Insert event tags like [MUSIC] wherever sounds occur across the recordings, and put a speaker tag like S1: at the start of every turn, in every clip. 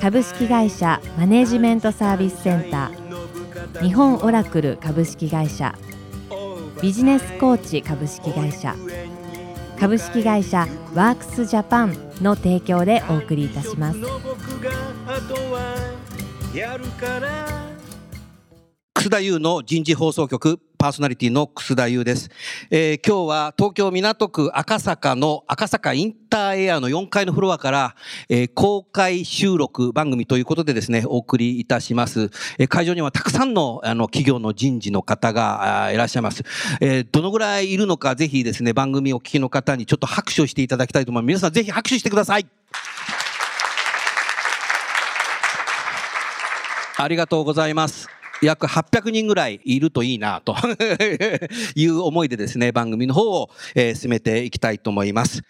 S1: 株式会社マネジメントサービスセンター。日本オラクル株式会社。ビジネスコーチ株式会社。株式会社ワークスジャパンの提供でお送りいたします。
S2: 楠田優の人事放送局。パーソナリティの楠田優です、えー今日は東京港区赤坂の赤坂インターエアの4階のフロアから、えー公開収録番組ということでですねお送りいたします、えー会場にはたくさんのあの企業の人事の方があいらっしゃいます、えどのぐらいいるのかぜひですね番組をお聞きの方にちょっと拍手をしていただきたいと思います。皆さんぜひ拍手してください。ありがとうございます。約800人ぐらいいるといいなと [LAUGHS] いう思いでですね、番組の方を、えー進めていきたいと思います。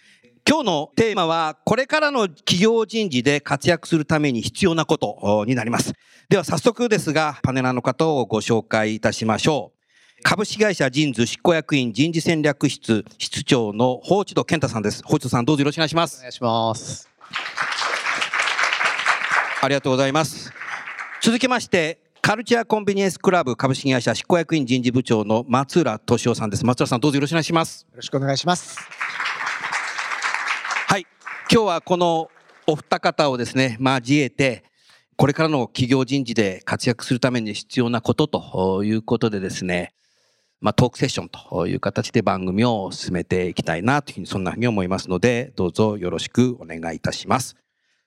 S2: 今日のテーマは、これからの企業人事で活躍するために必要なことおになります。では早速ですが、パネラーの方をご紹介いたしましょう。株式会社人事執行役員人事戦略室室長の法地戸健太さんです。法地戸さんどうぞよろしくお願いします
S3: お。願いします。
S2: ありがとうございます。続きまして、カルチャーコンビニエンスクラブ株式会社執行役員人事部長の松浦俊夫さんです。松浦さんどうぞよろしくお願いします。
S3: よろしくお願いします。
S2: はい。今日はこのお二方をですね、交えて、これからの企業人事で活躍するために必要なことということでですね、まあ、トークセッションという形で番組を進めていきたいなというふうにそんなふうに思いますので、どうぞよろしくお願いいたします。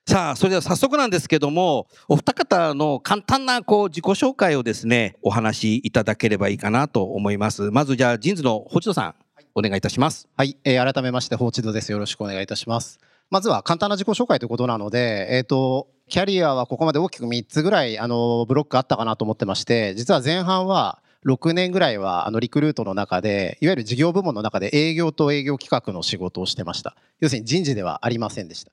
S2: さあ、それでは早速なんですけども、お二方の簡単なこう自己紹介をですね、お話しいただければいいかなと思います。まずじゃあ、ジーンズの星野さん、お願いいたします。
S3: はい、えー改めまして、放置戸です。よろしくお願いいたします。まずは簡単な自己紹介ということなので、えっ、と、キャリアはここまで大きく3つぐらい、あの、ブロックあったかなと思ってまして、実は前半は、6年ぐらいはあのリクルートの中でいわゆる事業部門の中で営業と営業企画の仕事をしてました要するに人事ではありませんでした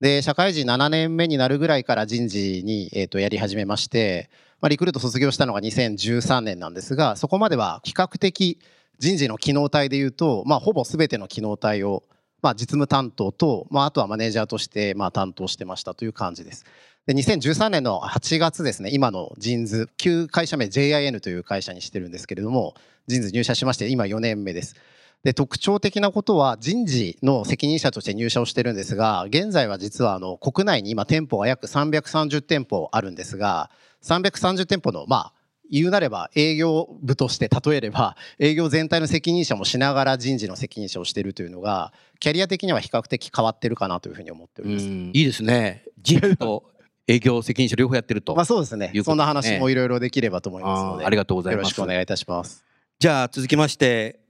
S3: で社会人7年目になるぐらいから人事に、えー、とやり始めまして、まあ、リクルート卒業したのが2013年なんですがそこまでは比較的人事の機能体でいうと、まあ、ほぼ全ての機能体を、まあ、実務担当と、まあ、あとはマネージャーとして、まあ、担当してましたという感じです。で2013年の8月ですね今のジンズ旧会社名 JIN という会社にしてるんですけれどもジンズ入社しまして今4年目です。で特徴的なことは人事の責任者として入社をしてるんですが現在は実はあの国内に今店舗が約330店舗あるんですが330店舗のまあ言うなれば営業部として例えれば営業全体の責任者もしながら人事の責任者をしているというのがキャリア的には比較的変わってるかなというふうに思っております。
S2: いいですね。人事と営業責任者両方やってると。
S3: まあそうですね
S2: ね
S3: そんな話もいろいろできればと思いますので
S2: あーありがとうござい
S3: よ
S2: ます
S3: ろしくお願いいたします。
S2: じゃあ続きまして、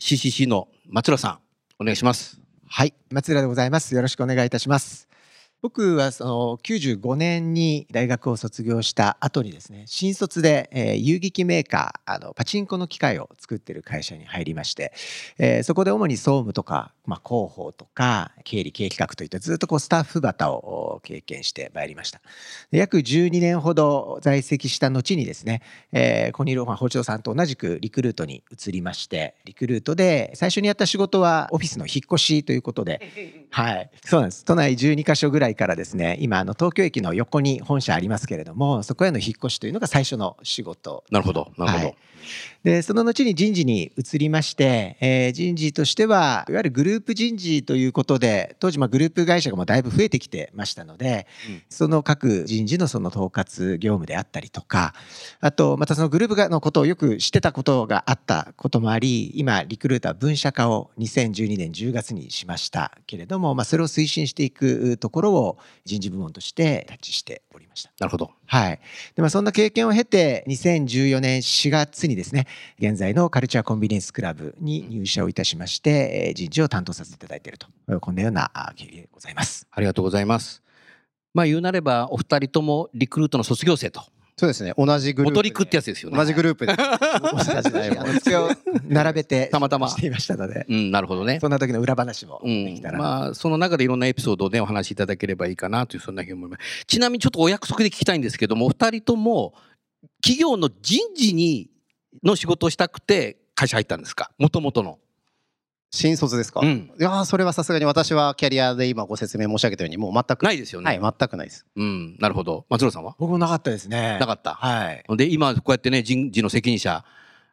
S2: CCC の松浦さん、お願いします。
S4: はい、松浦でございます。よろしくお願いいたします。僕はその95年に大学を卒業した後にですね新卒で、えー遊撃メーカーあのパチンコの機械を作ってる会社に入りまして、えーそこで主に総務とか、まあ、広報とか経理経営企画といったずっとこうスタッフバを経験してまいりましたで約12年ほど在籍した後にですね、えー、コニーローファン包丁さんと同じくリクルートに移りましてリクルートで最初にやった仕事はオフィスの引っ越しということで [LAUGHS] はい、そうなんです。都内12カ所ぐらいからですね、今あの東京駅の横に本社ありますけれども、そこへの引っ越しというのが最初の仕事。
S2: なるほど、なるほど。
S4: はいで、その後に人事に移りまして、えー人事としては、いわゆるグループ人事ということで、当時まあグループ会社がもうだいぶ増えてきてましたので、
S2: うん
S4: その各人事のその統括業務であったりとか、あとまたそのグループのことをよく知ってたことがあったこともあり、今リクルーター分社化を2012年10月にしましたけれども、まあそれを推進していくところを人事部門として立ちしておりました。
S2: なるほど。
S4: はい。で、まあ、そんな経験を経て、2014年4月にですね、現在のカルチャーコンビニエンスクラブに入社をいたしまして、えー人事を担当させていただいていると、こんなようなあ経緯でございます。
S2: ありがとうございます。まあ言うなれば、お二人ともリクルートの卒業生と
S3: そうですね。同じグループで。
S2: おとりくってやつですよね。
S3: 同じグループで。[LAUGHS]
S4: 並べて
S2: たまたま。
S4: していましたので、
S2: うん、なるほどね。
S4: そんな時の裏話も
S2: うん
S4: できた、ら。
S2: まあその中でいろんなエピソードをねお話しいただければいいかなというそんなふうに思います。ちなみにちょっとお約束で聞きたいんですけどもお二人とも企業の人事にの仕事をしたくて会社入ったんですか？もともとの、
S3: 新卒ですか、い
S2: うん、
S3: やーそれはさすがに私はキャリアで今ご説明申し上げたようにもう全く
S2: ないですよね、
S3: はい全くないです。
S2: うん、なるほど。松浦さんは？
S4: 僕もなかったですね。
S2: なかった。
S4: はい。
S2: で今こうやってね人事の責任者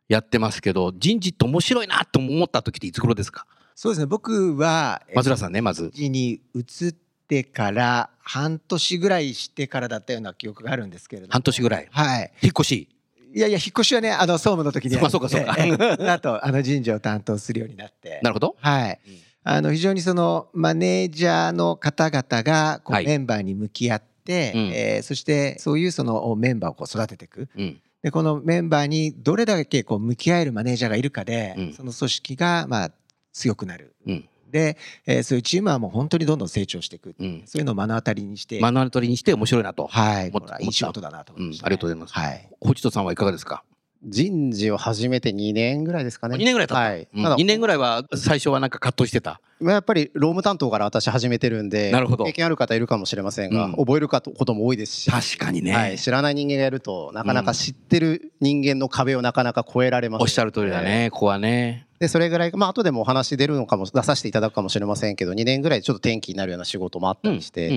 S2: やってますけど人事って面白いなと思った時っていつ頃ですか？
S4: そうですね。僕は
S2: 松浦さんねまず。
S4: 時に移ってから半年ぐらいしてからだったような記憶があるんですけれども。
S2: 半年ぐらい。
S4: はい。
S2: 引っ越し
S4: いやいや引っ越しはねあの総務の時に
S2: そうかそうかそうか。
S4: ええその後 [LAUGHS] あの人事を担当するようになって。
S2: なるほど、
S4: はい。
S2: うん
S4: あの非常にそのマネージャーの方々がこう
S2: はい。
S4: メンバーに向き合って、
S2: うん。
S4: えーそしてそういうそのメンバーをこう育てていく。
S2: うん。
S4: でこのメンバーにどれだけこう向き合えるマネージャーがいるかで、
S2: うん。
S4: その組織がまあ強くなる。
S2: うん
S4: で、えーそういうチームはもう本当にどんどん成長していく、
S2: うん。
S4: そういうのを目の当たりにして、
S2: 目の当たりにして面白いなと、
S4: はい、
S2: 思っ
S4: これはいい仕事だなと思いました、
S2: うんありがとうございます。
S4: はい、
S2: 星人さんはいかがですか？
S3: 人事を始めて2年ぐらいですかね。
S2: 2年ぐらい経った、
S3: はい、
S2: うん。
S3: ただ
S2: 2年ぐらいは最初はなんか葛藤してた。
S3: まあやっぱり労務担当から私始めてるんで
S2: なるほど。
S3: 経験ある方いるかもしれませんが、
S2: うん。
S3: 覚えることことも多いですし、
S2: 確かにね、
S3: はい、知らない人間がやるとなかなか知ってる人間の壁をなかなか越えられません。
S2: おっしゃる通りだね。ここはね
S3: でそれぐらいまあ後でもお話出るのかも出させていただくかもしれませんけど2年ぐらいちょっと転機になるような仕事もあったりして、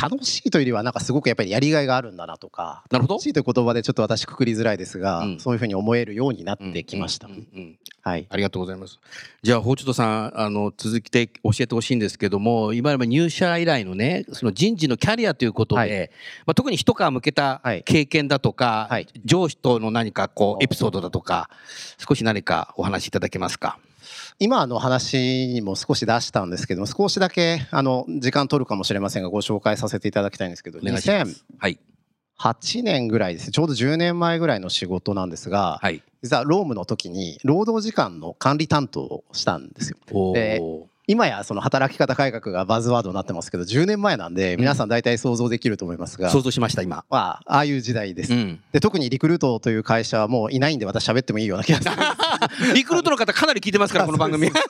S3: 楽しいというよりはなんかすごくやっぱりやりがいがあるんだなとか
S2: なるほど。
S3: 楽しいという言葉でちょっと私くくりづらいですが、
S2: うん。
S3: そういうふうに思えるようになってきました、はい。
S2: ありがとうございます。じゃあ星人さんあの続きで教えてほしいんですけども今まで入社以来のねその人事のキャリアということで、
S3: はい。
S2: まあ、特に一皮向けた
S3: はい
S2: 経験だとか、
S3: はい。
S2: 上司との何かこうエピソードだとか少し何かお話しいただけますか？
S3: 今の話にも少し出したんですけども少しだけあの時間取るかもしれませんがご紹介させていただきたいんですけど
S2: お願いします。はい
S3: 2008年ぐらいですね。ちょうど10年前ぐらいの仕事なんですが、
S2: はい。
S3: 実は労務の時に労働時間の管理担当をしたんですよ。
S2: お
S3: で
S2: ー
S3: 今やその働き方改革がバズワードになってますけど10年前なんで皆さん大体想像できると思いますが、
S2: 想像しました今、
S3: まあ、ああいう時代です。
S2: うん、
S3: で特にリクルートという会社はもういないんで私喋ってもいいような気がする [LAUGHS]
S2: リクルートの方かなり聞いてますから [LAUGHS] この番組。[LAUGHS]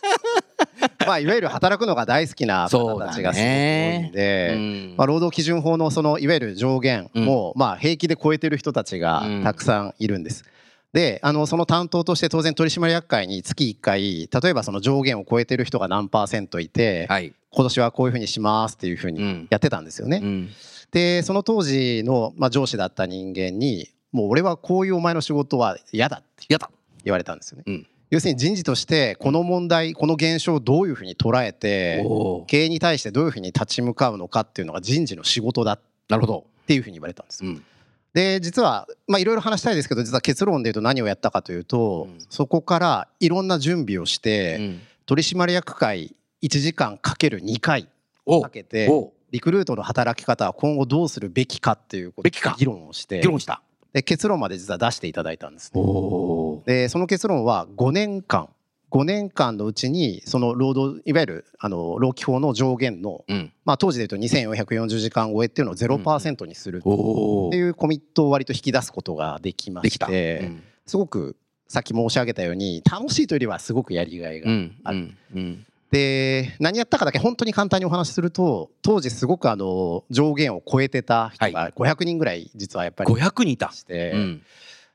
S3: まあいわゆる働くのが大好きな方たちがすごいんで、
S2: うん。
S3: まあ、労働基準法のそのいわゆる上限も、まあ平気で超えてる人たちがたくさんいるんです。であのその担当として当然取締役会に月1回例えばその上限を超えてる人が何パーセントいて、
S2: はい、
S3: 今年はこういうふうにしますっていうふうに
S2: うん。
S3: やってたんですよね。
S2: うん。
S3: でその当時の、まあ、上司だった人間にもう俺はこういうお前の仕事は嫌だって。
S2: やだ
S3: 言われたんですよね。
S2: うん。
S3: 要するに人事としてこの問題この現象をどういうふうに捉えて経営に対してどういうふうに立ち向かうのかっていうのが人事の仕事だっ
S2: なるほど、
S3: ていうふうに言われたんですよ。
S2: うん。
S3: で実はまあいろいろ話したいですけど実は結論で言うと何をやったかというと、
S2: うん。
S3: そこからいろんな準備をして、
S2: うん。
S3: 取締役会1時間かける2回
S2: お
S3: かけて
S2: お
S3: リクルートの働き方は今後どうするべきかっていうこと
S2: べきか。
S3: 議論をして
S2: 議論した
S3: で結論まで実は出していただいたんですね。
S2: お
S3: でその結論は5年間5年間のうちにその労働いわゆるあの労基法の上限の、
S2: うん。
S3: まあ、当時で言うと2440時間超えっていうのを0%にする
S2: お
S3: っていうコミットを割と引き出すことができまして、
S2: うん。
S3: すごくさっき申し上げたように楽しいというよりはすごくやりがいが、
S2: うん
S3: ある
S2: うんうん
S3: で何やったかだけ本当に簡単にお話しすると当時すごくあの上限を超えてた人が500人ぐらい実はやっぱりい
S2: 500人いた。
S3: ま、して、
S2: うん。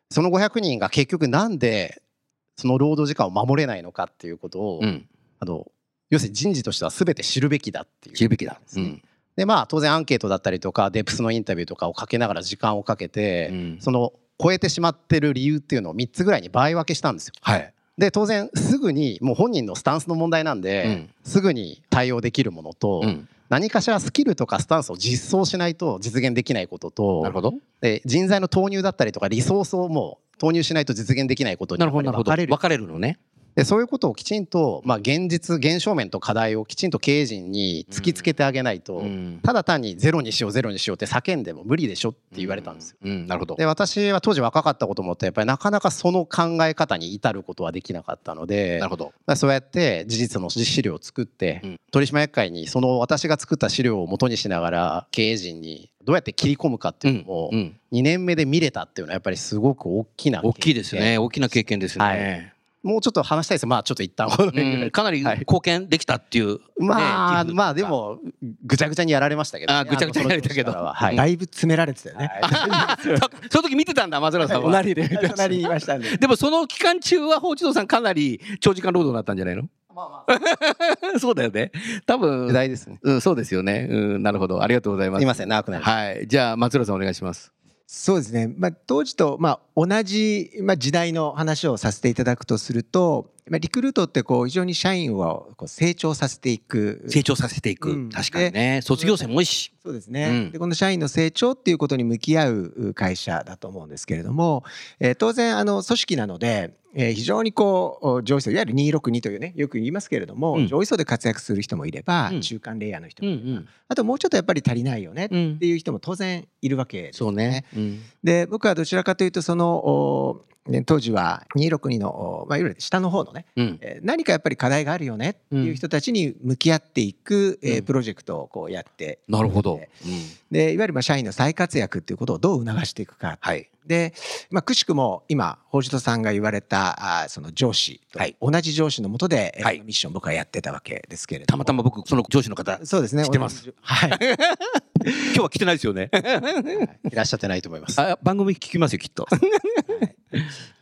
S3: その500人が結局なんでその労働時間を守れないのかっていうことを、
S2: うん。
S3: あの要するに人事としては全て知るべきだっていう
S2: 知るべきだ。
S3: ですね。でまあ当然アンケートだったりとかデプスのインタビューとかをかけながら時間をかけて、
S2: うん。
S3: その超えてしまってる理由っていうのを3つぐらいに倍分けしたんですよ。
S2: はい
S3: で当然すぐにもう本人のスタンスの問題なんで、
S2: うん。
S3: すぐに対応できるものと、
S2: うん。
S3: 何かしらスキルとかスタンスを実装しないと実現できないことと
S2: なるほど。
S3: で人材の投入だったりとかリソースをもう投入しないと実現できないことに分かれる。
S2: 分かれるのね
S3: でそういうことをきちんと、まあ、現実現象面と課題をきちんと経営陣に突きつけてあげないと、
S2: うん。
S3: ただ単にゼロにしようゼロにしようって叫んでも無理でしょって言われたんですよ。
S2: うん。うん。なるほど。
S3: で私は当時若かったこともあってやっぱりなかなかその考え方に至ることはできなかったので
S2: なるほど。
S3: まあそうやって事実の資料を作って、
S2: うん。
S3: 取締役会にその私が作った資料を元にしながら経営陣にどうやって切り込むかっていうのを
S2: うん。
S3: 2年目で見れたっていうのはやっぱりすごく大きな
S2: 大きいですね。大きな経験です
S3: は
S2: ね
S3: いもうちょっと話したいです。まあちょっと一旦
S2: うん。かなり
S3: はい。
S2: 貢献できたっていうね
S3: まあまあでもぐちゃぐちゃにやられましたけどね、
S2: あぐちゃぐちゃにやられたけど。
S3: は。はい。
S4: だいぶ詰められてたよね。[LAUGHS]
S2: その時見てたんだ松浦さんは。
S4: 隣で。隣にいましたんで。
S2: で。もその期間中は宝一郎さんかなり長時間労働だったんじゃないの？[LAUGHS] そうだよね。多分
S3: ね。
S2: うんそうですよね。うんなるほど。ありがとうございます。
S3: すいません長くなり
S2: はい。じゃあ松浦さんお願いします
S4: そうですね、まあ、当時と、まあ、同じ、まあ、時代の話をさせていただくとすると、リクルートってこう非常に社員をこう成長させていく。
S2: 成長させていく、
S4: うん。
S2: 確かにね。卒業生も多いし。
S4: そうですね、
S2: うん。
S4: でこの社員の成長っていうことに向き合う会社だと思うんですけれども、えー当然あの組織なので、えー非常にこう上位層いわゆる262というねよく言いますけれども、
S2: うん。
S4: 上位層で活躍する人もいれば、
S2: うん。
S4: 中間レイヤーの人
S2: うん
S4: もいれば、
S2: うん
S4: あともうちょっとやっぱり足りないよねっ
S2: うん
S4: ていう人も当然いるわけです
S2: そうね、うん。
S4: で僕はどちらかというとそのおね当時は262の、おまあ、いわゆる下の方のね、
S2: うん。
S4: えー何かやっぱり課題があるよねっていう人たちに向き合っていく、えー
S2: うん。
S4: プロジェクトをこうやって。
S2: なるほど、
S4: で
S2: うん。
S4: でいわゆるまあ社員の再活躍っていうことをどう促していくか。
S2: はい。
S4: で、まあ、くしくも今宝人さんが言われたあーその上司と
S2: はい。
S4: 同じ上司のもとで、えー
S2: はい。
S4: ミッション僕はやってたわけですけれども。
S2: たまたま僕その上司の方
S4: そうですね。
S2: 知ってます。
S4: はい。
S2: 今日は来てないですよね。[LAUGHS]
S3: い。らっしゃってないと思います。
S2: あ番組聞きますよきっと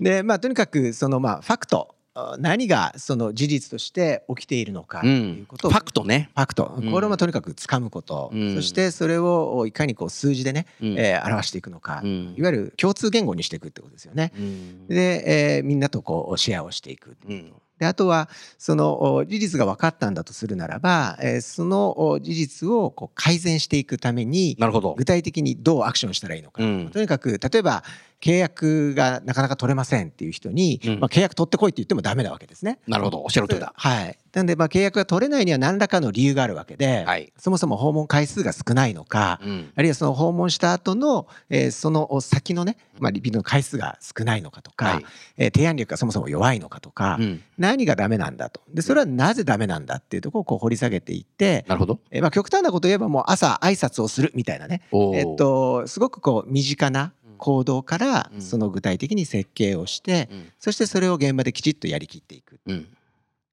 S4: でまあとにかくそのまあファクトあ何がその事実として起きているのかということを、
S2: ファクトね、
S4: ファクト。
S2: うん。
S4: これをまあとにかく掴むこと、
S2: うん。
S4: そしてそれをいかにこう数字でね、
S2: うん。
S4: えー表していくのか、
S2: うん。
S4: いわゆる共通言語にしていくってことですよね。
S2: うん。
S4: で、えーみんなとこうシェアをしていく。っていうであとはそのお事実が分かったんだとするならば、えーそのお事実をこう改善していくために
S2: なるほど。
S4: 具体的にどうアクションしたらいいのか、
S2: うん。
S4: とにかく例えば契約がなかなか取れませんっていう人に、
S2: うん。
S4: まあ、契約取ってこいって言ってもダメなわけですね。
S2: なるほど。おっしゃる通りだ。
S4: はい、なのでまあ契約が取れないには何らかの理由があるわけで、
S2: はい、
S4: そもそも訪問回数が少ないのか、
S2: うん。
S4: あるいはその訪問した後の、えーその先のね、まあ、リピートの回数が少ないのかとか、
S2: はい。
S4: えー提案力がそもそも弱いのかとか、
S2: うん。
S4: 何がダメなんだと。でそれはなぜダメなんだっていうところをこう掘り下げていって、
S2: なるほど。
S4: えーまあ、極端なことを言えばもう朝挨拶をするみたいなね、
S2: おー。
S4: えっとすごくこう身近な行動から
S2: うん。
S4: その具体的に設計をして、
S2: うん。
S4: そしてそれを現場できちっとやりきっていく。
S2: うん。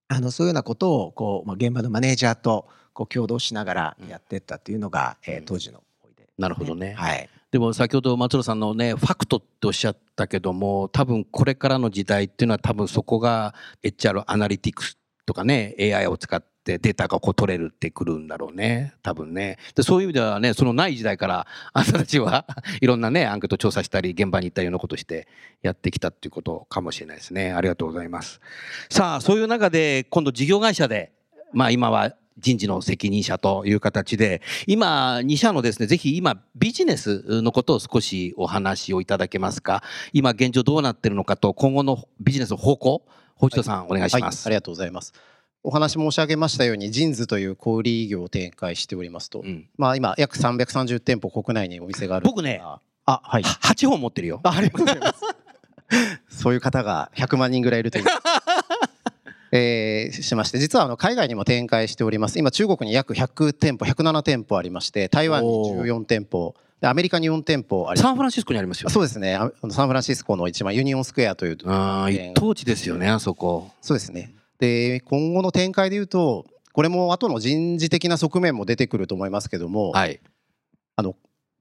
S4: あのそういうようなことをこう、まあ、現場のマネージャーとこう共同しながらやっていったっていうのが、えー当時の思い出、
S2: なるほどね。
S4: はい、
S2: でも先ほど松野さんのねファクトっておっしゃったけども多分これからの時代っていうのは多分そこが HR アナリティクスとかね AI を使ってデータがこう取れるってくるんだろうね多分ね。でそういう意味ではねそのない時代から [LAUGHS] あなたたちはいろんなねアンケート調査したり現場に行ったようなことしてやってきたっていうことかもしれないですね。ありがとうございます。さあそういう中で今度事業会社でまあ今は人事の責任者という形で今2社のですねぜひ今ビジネスのことを少しお話をいただけますか。今現状どうなってるのかと今後のビジネスの方向保一さんお願いします、
S3: はい、ありがとうございます。お話申し上げましたように、ジンズという小売業を展開しておりますと、
S2: うん。
S3: まあ今約330店舗国内にお店がある。
S2: 僕ね
S3: あ、はい。
S2: 8本持ってるよ。
S3: あありがとうございます。[LAUGHS] そういう方が100万人ぐらいいるという。[LAUGHS] えーしまして実はあの海外にも展開しております。今中国に約100店舗107店舗ありまして台湾に14店舗でアメリカに4店舗あり
S2: サンフランシスコにありますよ
S3: そうですね。サンフランシスコの一番ユニオンスクエアという
S2: ああ一等地ですよねあそこ。
S3: そうですねで今後の展開でいうとこれも後の人事的な側面も出てくると思いますけども、
S2: はい。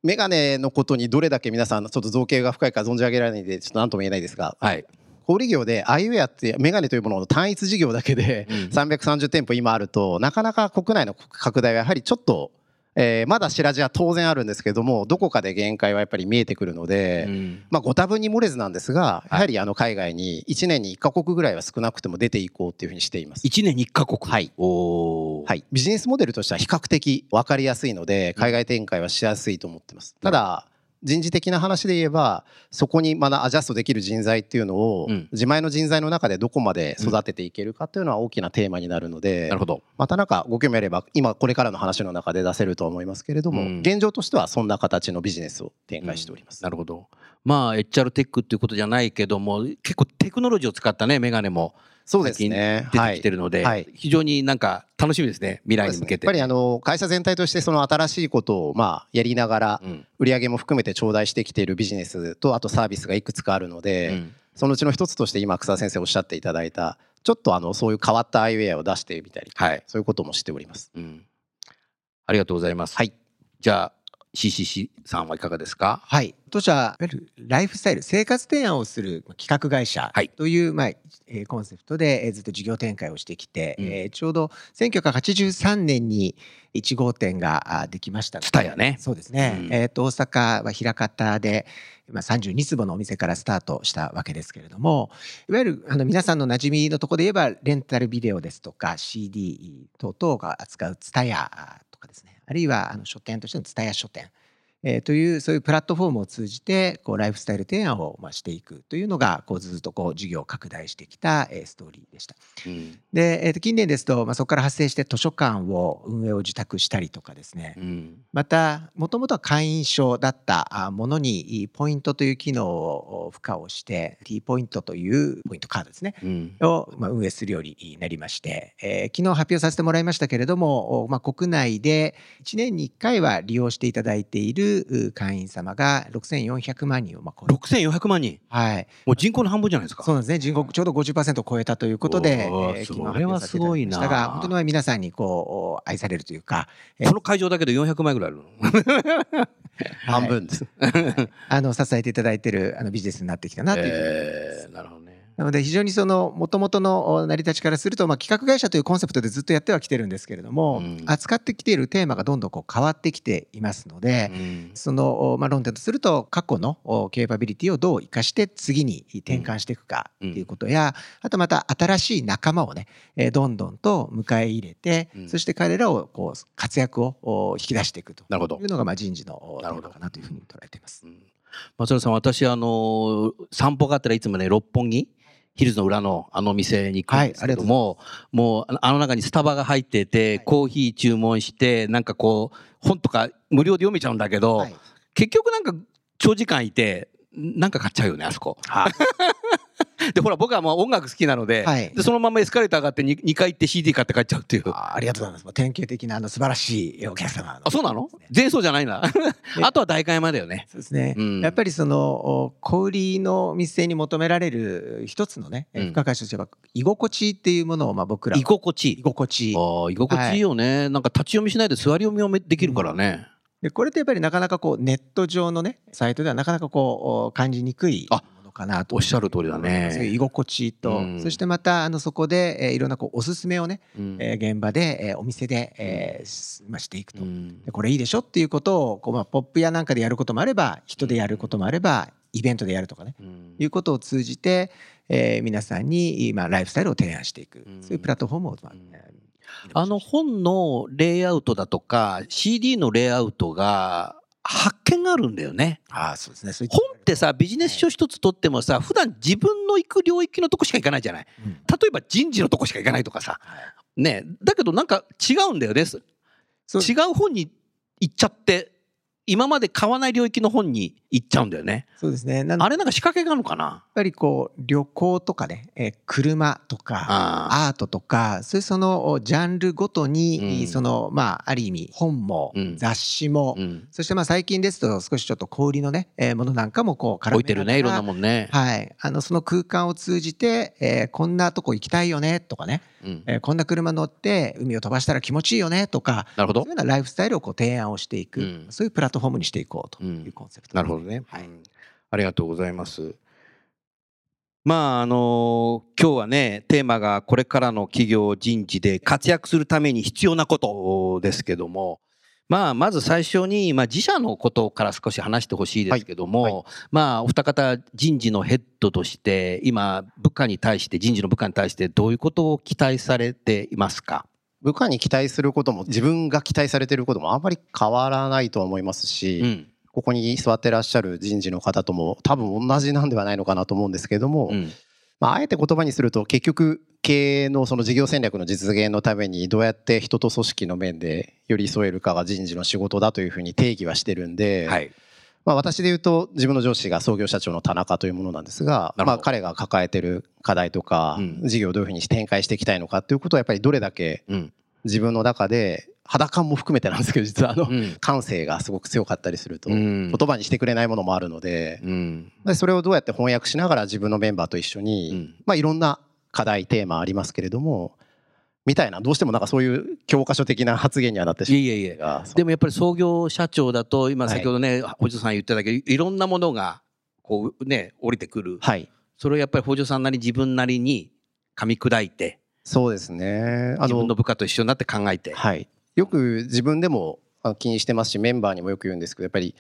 S3: メガネのことにどれだけ皆さんちょっと造形が深いか存じ上げられないんでちょっと何とも言えないですが
S2: はい、
S3: 小売業でアイウェアってメガネというものの単一事業だけで
S2: うん [LAUGHS]
S3: 330店舗今あるとなかなか国内の拡大はやはりちょっと、えーまだ白地は当然あるんですけどもどこかで限界はやっぱり見えてくるので、
S2: うん。
S3: まあ、ご多分に漏れずなんですがやはりあの海外に1年に1カ国ぐらいは少なくても出ていこうっていうふうにしています。
S2: 1年に1カ国？
S3: はい。
S2: おー。
S3: はい、ビジネスモデルとしては比較的分かりやすいので海外展開はしやすいと思ってます。ただ人事的な話で言えばそこにまだアジャストできる人材っていうのを、
S2: うん
S3: 自前の人材の中でどこまで育てていけるかっていうのは大きなテーマになるので、
S2: なるほど。
S3: またなんかご興味あれば今これからの話の中で出せるとは思いますけれども、
S2: うん
S3: 現状としてはそんな形のビジネスを展開しております。
S2: なるほど。まあ HR テックっていうことじゃないけども結構テクノロジーを使ったねメガネも
S3: そうですね。
S2: 出てきてるので、
S3: はいはい
S2: 非常になんか楽しみですね未来に向けて。
S3: やっぱりあの会社全体としてその新しいことをまあやりながら
S2: うん
S3: 売り上げも含めて頂戴してきているビジネスとあとサービスがいくつかあるので、
S2: うん
S3: そのうちの一つとして今草先生おっしゃっていただいたちょっとあのそういう変わったアイウェアを出してみたり
S2: はい、
S3: そういうこともしております。
S2: うん。ありがとうございます。
S3: はい。
S2: じゃあ CCC さんはいかがですか？
S4: はい。当社ライフスタイル生活提案をする企画会社
S2: はい
S4: という、まあえーコンセプトでえーずっと事業展開をしてきて、
S2: うん
S4: えーちょうど1983年に1号店があできましたので
S2: ツタヤね
S4: そうですね。
S2: うん
S4: えっ、と大阪は枚方でまあ32坪のお店からスタートしたわけですけれども、いわゆるあの皆さんの馴染みのところで言えばレンタルビデオですとか CD 等々が扱うツタヤとかですね。あるいはあの書店としてのツタヤ書店。えーというそういうプラットフォームを通じてこうライフスタイル提案をまあしていくというのがこうずっとこう事業を拡大してきたえーストーリーでした。
S2: うん。
S4: で、えーと近年ですと、まあ、そこから発生して図書館を運営を受託したりとかですね、
S2: うん。
S4: またもともとは会員証だったあものにポイントという機能を付加をして T ポイントというポイントカードですね。
S2: うん。
S4: をまあ運営するようになりまして、えー昨日発表させてもらいましたけれども、おまあ、国内で1年に1回は利用していただいているう会員様が6400万人をまあ超え
S2: 6400万人？
S4: はい、
S2: もう人口の半分じゃないですか。
S4: そうなんですね人口ちょうど50%を超えたということで、
S2: おー
S4: えー昨日
S2: それは
S4: 発表させていただきました
S2: すごいな
S4: が本当にまあ皆さんにこう愛されるというか、えー
S2: この会場だけで400万円ぐらいあるの？[LAUGHS]
S3: 半分です。[LAUGHS]
S4: あの支えていただいているあのビジネスになってきたなというふうに思います。
S2: えーなるほどね。
S4: なので非常にその元々のお成り立ちからすると、まあ、企画会社というコンセプトでずっとやってはきてるんですけれども、
S2: うん。
S4: 扱ってきているテーマがどんどんこう変わってきていますので、
S2: うん。
S4: その、おまあ、論点とすると過去のおケーパビリティをどう生かして次に転換していくかっていうことや、あとまた新しい仲間をね、えーどんどんと迎え入れて、
S2: うん。
S4: そして彼らをこう活躍をお引き出していくというのがまあ人事のおテ
S2: なるほど。
S4: ーマかなというふうに捉えています。
S2: うん。松浦さん私あの散歩があったらいつもね六本木ヒルズの裏のあの店に行くんですけども、もうあのあの中にスタバが入ってて、
S4: はい。
S2: コーヒー注文してなんかこう本とか無料で読めちゃうんだけど、
S4: はい。
S2: 結局なんか長時間いてなんか買っちゃうよねあそこ。[LAUGHS] でほら僕はもう音楽好きなので,、
S4: はい。
S2: でそのままエスカレーター上がって 2, 2階行って CD 買って帰っちゃうっていう。
S4: あありがとうございます。典型的なあの素晴らしいお客様の。
S2: あそうなの？前奏じゃないな。あとは代官山だよね。
S4: そうですね、
S2: うん。
S4: やっぱりそのお小売りの店に求められる一つのね、付加価値としては居心地っていうものをまあ僕ら。は
S2: 居心地。い
S4: 居
S2: い。
S4: 心地。
S2: ああ居心地いいよね、なんか立ち読みしないで座り読みもできるからね。
S4: でこれってやっぱりなかなかこうネット上のねサイトではなかなかこうお感じにくいも
S2: あ
S4: のかなと。
S2: おっしゃる通りだね。
S4: 居心地と、
S2: うん。
S4: そしてまたあのそこで、えーいろんなこうおすすめをね、
S2: うん。
S4: えー現場で、えーお店で、えーしまあ、していくと。
S2: うん。
S4: でこれいいでしょっていうことをこう、まあ、ポップやなんかでやることもあれば人でやることもあればイベントでやるとかね。
S2: うん。
S4: いうことを通じて、えー皆さんに、まあ、ライフスタイルを提案していく、
S2: うん。
S4: そういうプラットフォームを、まあ
S2: あの本のレイアウトだとか CD のレイアウトが発見があるんだよね。
S4: ああそうですね。
S2: 本ってさビジネス書一つ取ってもさ普段自分の行く領域のとこしか行かないじゃない？
S4: うん。
S2: 例えば人事のとこしか行かないとかさ。
S4: はい。
S2: ねだけどなんか違うんだよね。違う本に行っちゃって今まで買わない領域の本に行っちゃうんだよね。
S4: そうですね。
S2: あれなんか仕掛けがあるのかな？
S4: ぱりこう旅行とかね、えー車とか
S2: あ
S4: アートとかそういうそのおジャンルごとに、
S2: うん。
S4: そのまあある意味本も、
S2: うん。
S4: 雑誌も、
S2: うん、
S4: そしてまあ最近ですと少しちょっと小売りのね、えーものなんかもこう絡め
S2: 置いてるねいろんな
S4: も
S2: もんね。
S4: はい、あのその空間を通じて、えーこんなとこ行きたいよねとかね、
S2: うん。
S4: えーこんな車乗って海を飛ばしたら気持ちいいよねとか
S2: なるほど。
S4: そういうようなライフスタイルをこう提案をしていく、
S2: うん。
S4: そういうプラットフォームにしていこうと
S2: うん
S4: いうコンセプト、
S2: なるほどね。
S4: はい
S2: うんありがとうございます。まああの今日はねテーマがこれからの企業人事で活躍するために必要なことですけども。まあ、まず最初に、まあ、自社のことから少し話してほしいですけども、
S3: はいは
S2: まあ、お二方人事のヘッドとして今部下に対して人事の部下に対してどういうことを期待されていますか、
S3: 部下に期待することも自分が期待されていることもあんまり変わらないと思いますし、
S2: うん
S3: ここに座ってらっしゃる人事の方とも多分同じなんではないのかなと思うんですけれども、
S2: うん
S3: まあ、あえて言葉にすると結局経営のその事業戦略の実現のためにどうやって人と組織の面で寄り添えるかが人事の仕事だというふうに定義はしてるんで、
S2: はい。
S3: まあ、私で言うと自分の上司が創業社長の田中というものなんですが、まあ、彼が抱えてる課題とか、
S2: うん
S3: 事業をどういうふうに展開していきたいのかということをやっぱりどれだけ
S2: うん。
S3: 自分の中で肌感も含めてなんですけど実はあの、
S2: うん。
S3: 感性がすごく強かったりすると、
S2: うん
S3: 言葉にしてくれないものもあるので
S2: うん。
S3: でそれをどうやって翻訳しながら自分のメンバーと一緒に、
S2: うん
S3: まあ、いろんな課題テーマありますけれどもみたいなどうしてもなんかそういう教科書的な発言にはなってしまう。
S2: いえいえでもやっぱり創業社長だと今
S3: はい。
S2: 先ほどね、北条さん言ってたけどいろんなものがこうね降りてくる、
S3: はい。
S2: それをやっぱり北条さんなり自分なりに噛み砕いて
S3: そうですね。あ
S2: 自分の部下と一緒になって考えて、
S3: はい、よく自分でもあ気にしてますしメンバーにもよく言うんですけどやっぱり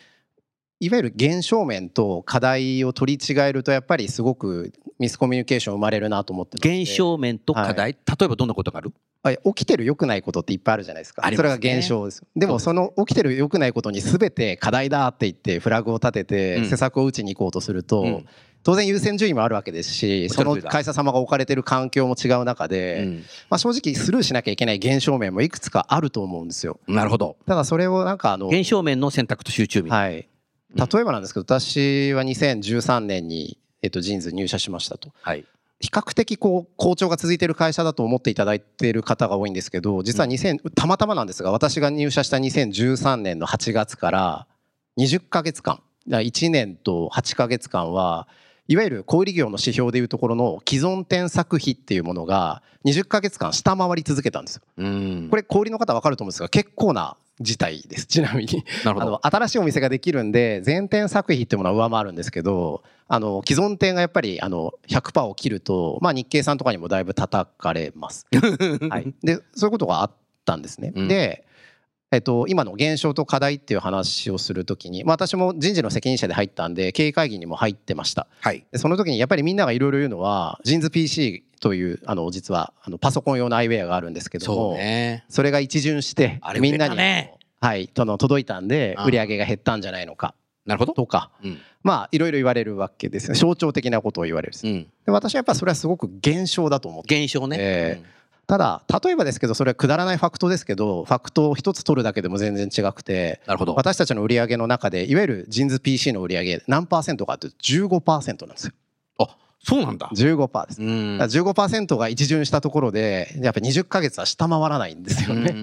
S3: いわゆる現象面と課題を取り違えるとやっぱりすごくミスコミュニケーション生まれるなと思って
S2: 現象面と課題、例えばどんなことがある？
S3: あ起きてる良くないことっていっぱいあるじゃないですか。
S2: ね。
S3: それが現象です。でも
S2: そ
S3: その起きてる良くないことに全て課題だって言ってフラグを立てて
S2: うん。
S3: 施策を打ちに行こうとすると、
S2: うん。
S3: 当然優先順位もあるわけですしその会社様が置かれてる環境も違う中で、
S2: うん。
S3: まあ、正直スルーしなきゃいけない現象面もいくつかあると思うんですよ。
S2: なるほど。
S3: ただそれをなんかあの
S2: 現象面の選択と集中面、
S3: はい、例えばなんですけど、私は2013年に、えっと、ジーンズ入社しましたと。
S2: はい
S3: 比較的こう好調が続いている会社だと思っていただいている方が多いんですけど実は2000、たまたまなんですが私が入社した2013年の8月から20ヶ月間1年と8ヶ月間はいわゆる小売業の指標でいうところの既存添削費っていうものが20ヶ月間下回り続けたんですよ。
S2: うん
S3: これ小売りの方分かると思うんですが結構な事態です [LAUGHS] ちなみに。あの新しいお店ができるんで全店作費っていうものは上回るんですけどあの既存店がやっぱりあの100%を切ると、まあ、日経さんとかにもだいぶ叩かれます。[LAUGHS] はい、でそういうことがあったんですね。
S2: うん
S3: でえっと、今の現象と課題っていう話をするときに、まあ、私も人事の責任者で入ったんで経営会議にも入ってました
S2: はい
S3: でその時にやっぱりみんながいろいろ言うのはジーンズ PC というあの実はあのパソコン用のアイウェアがあるんですけども
S2: ね。
S3: それが一巡してみんなにはい、その届いたんで
S2: ああ
S3: 売り上げが減ったんじゃないのか。
S2: なるほど。
S3: とか。
S2: うん。
S3: まあいろいろ言われるわけですね象徴的なことを言われる
S2: うん。
S3: で私はやっぱそれはすごく現象だと思って。
S2: 現象ね、
S3: えただ例えばですけどそれはくだらないファクトですけどファクトを一つ取るだけでも全然違くて
S2: なるほど。
S3: 私たちの売り上げの中でいわゆるジーンズ PC の売り上げ何パーセントかというと15%なんですよ
S2: そうなんだ。
S3: 15%です。
S2: うん。
S3: だから15%が一巡したところでやっぱ20ヶ月は下回らないんですよね、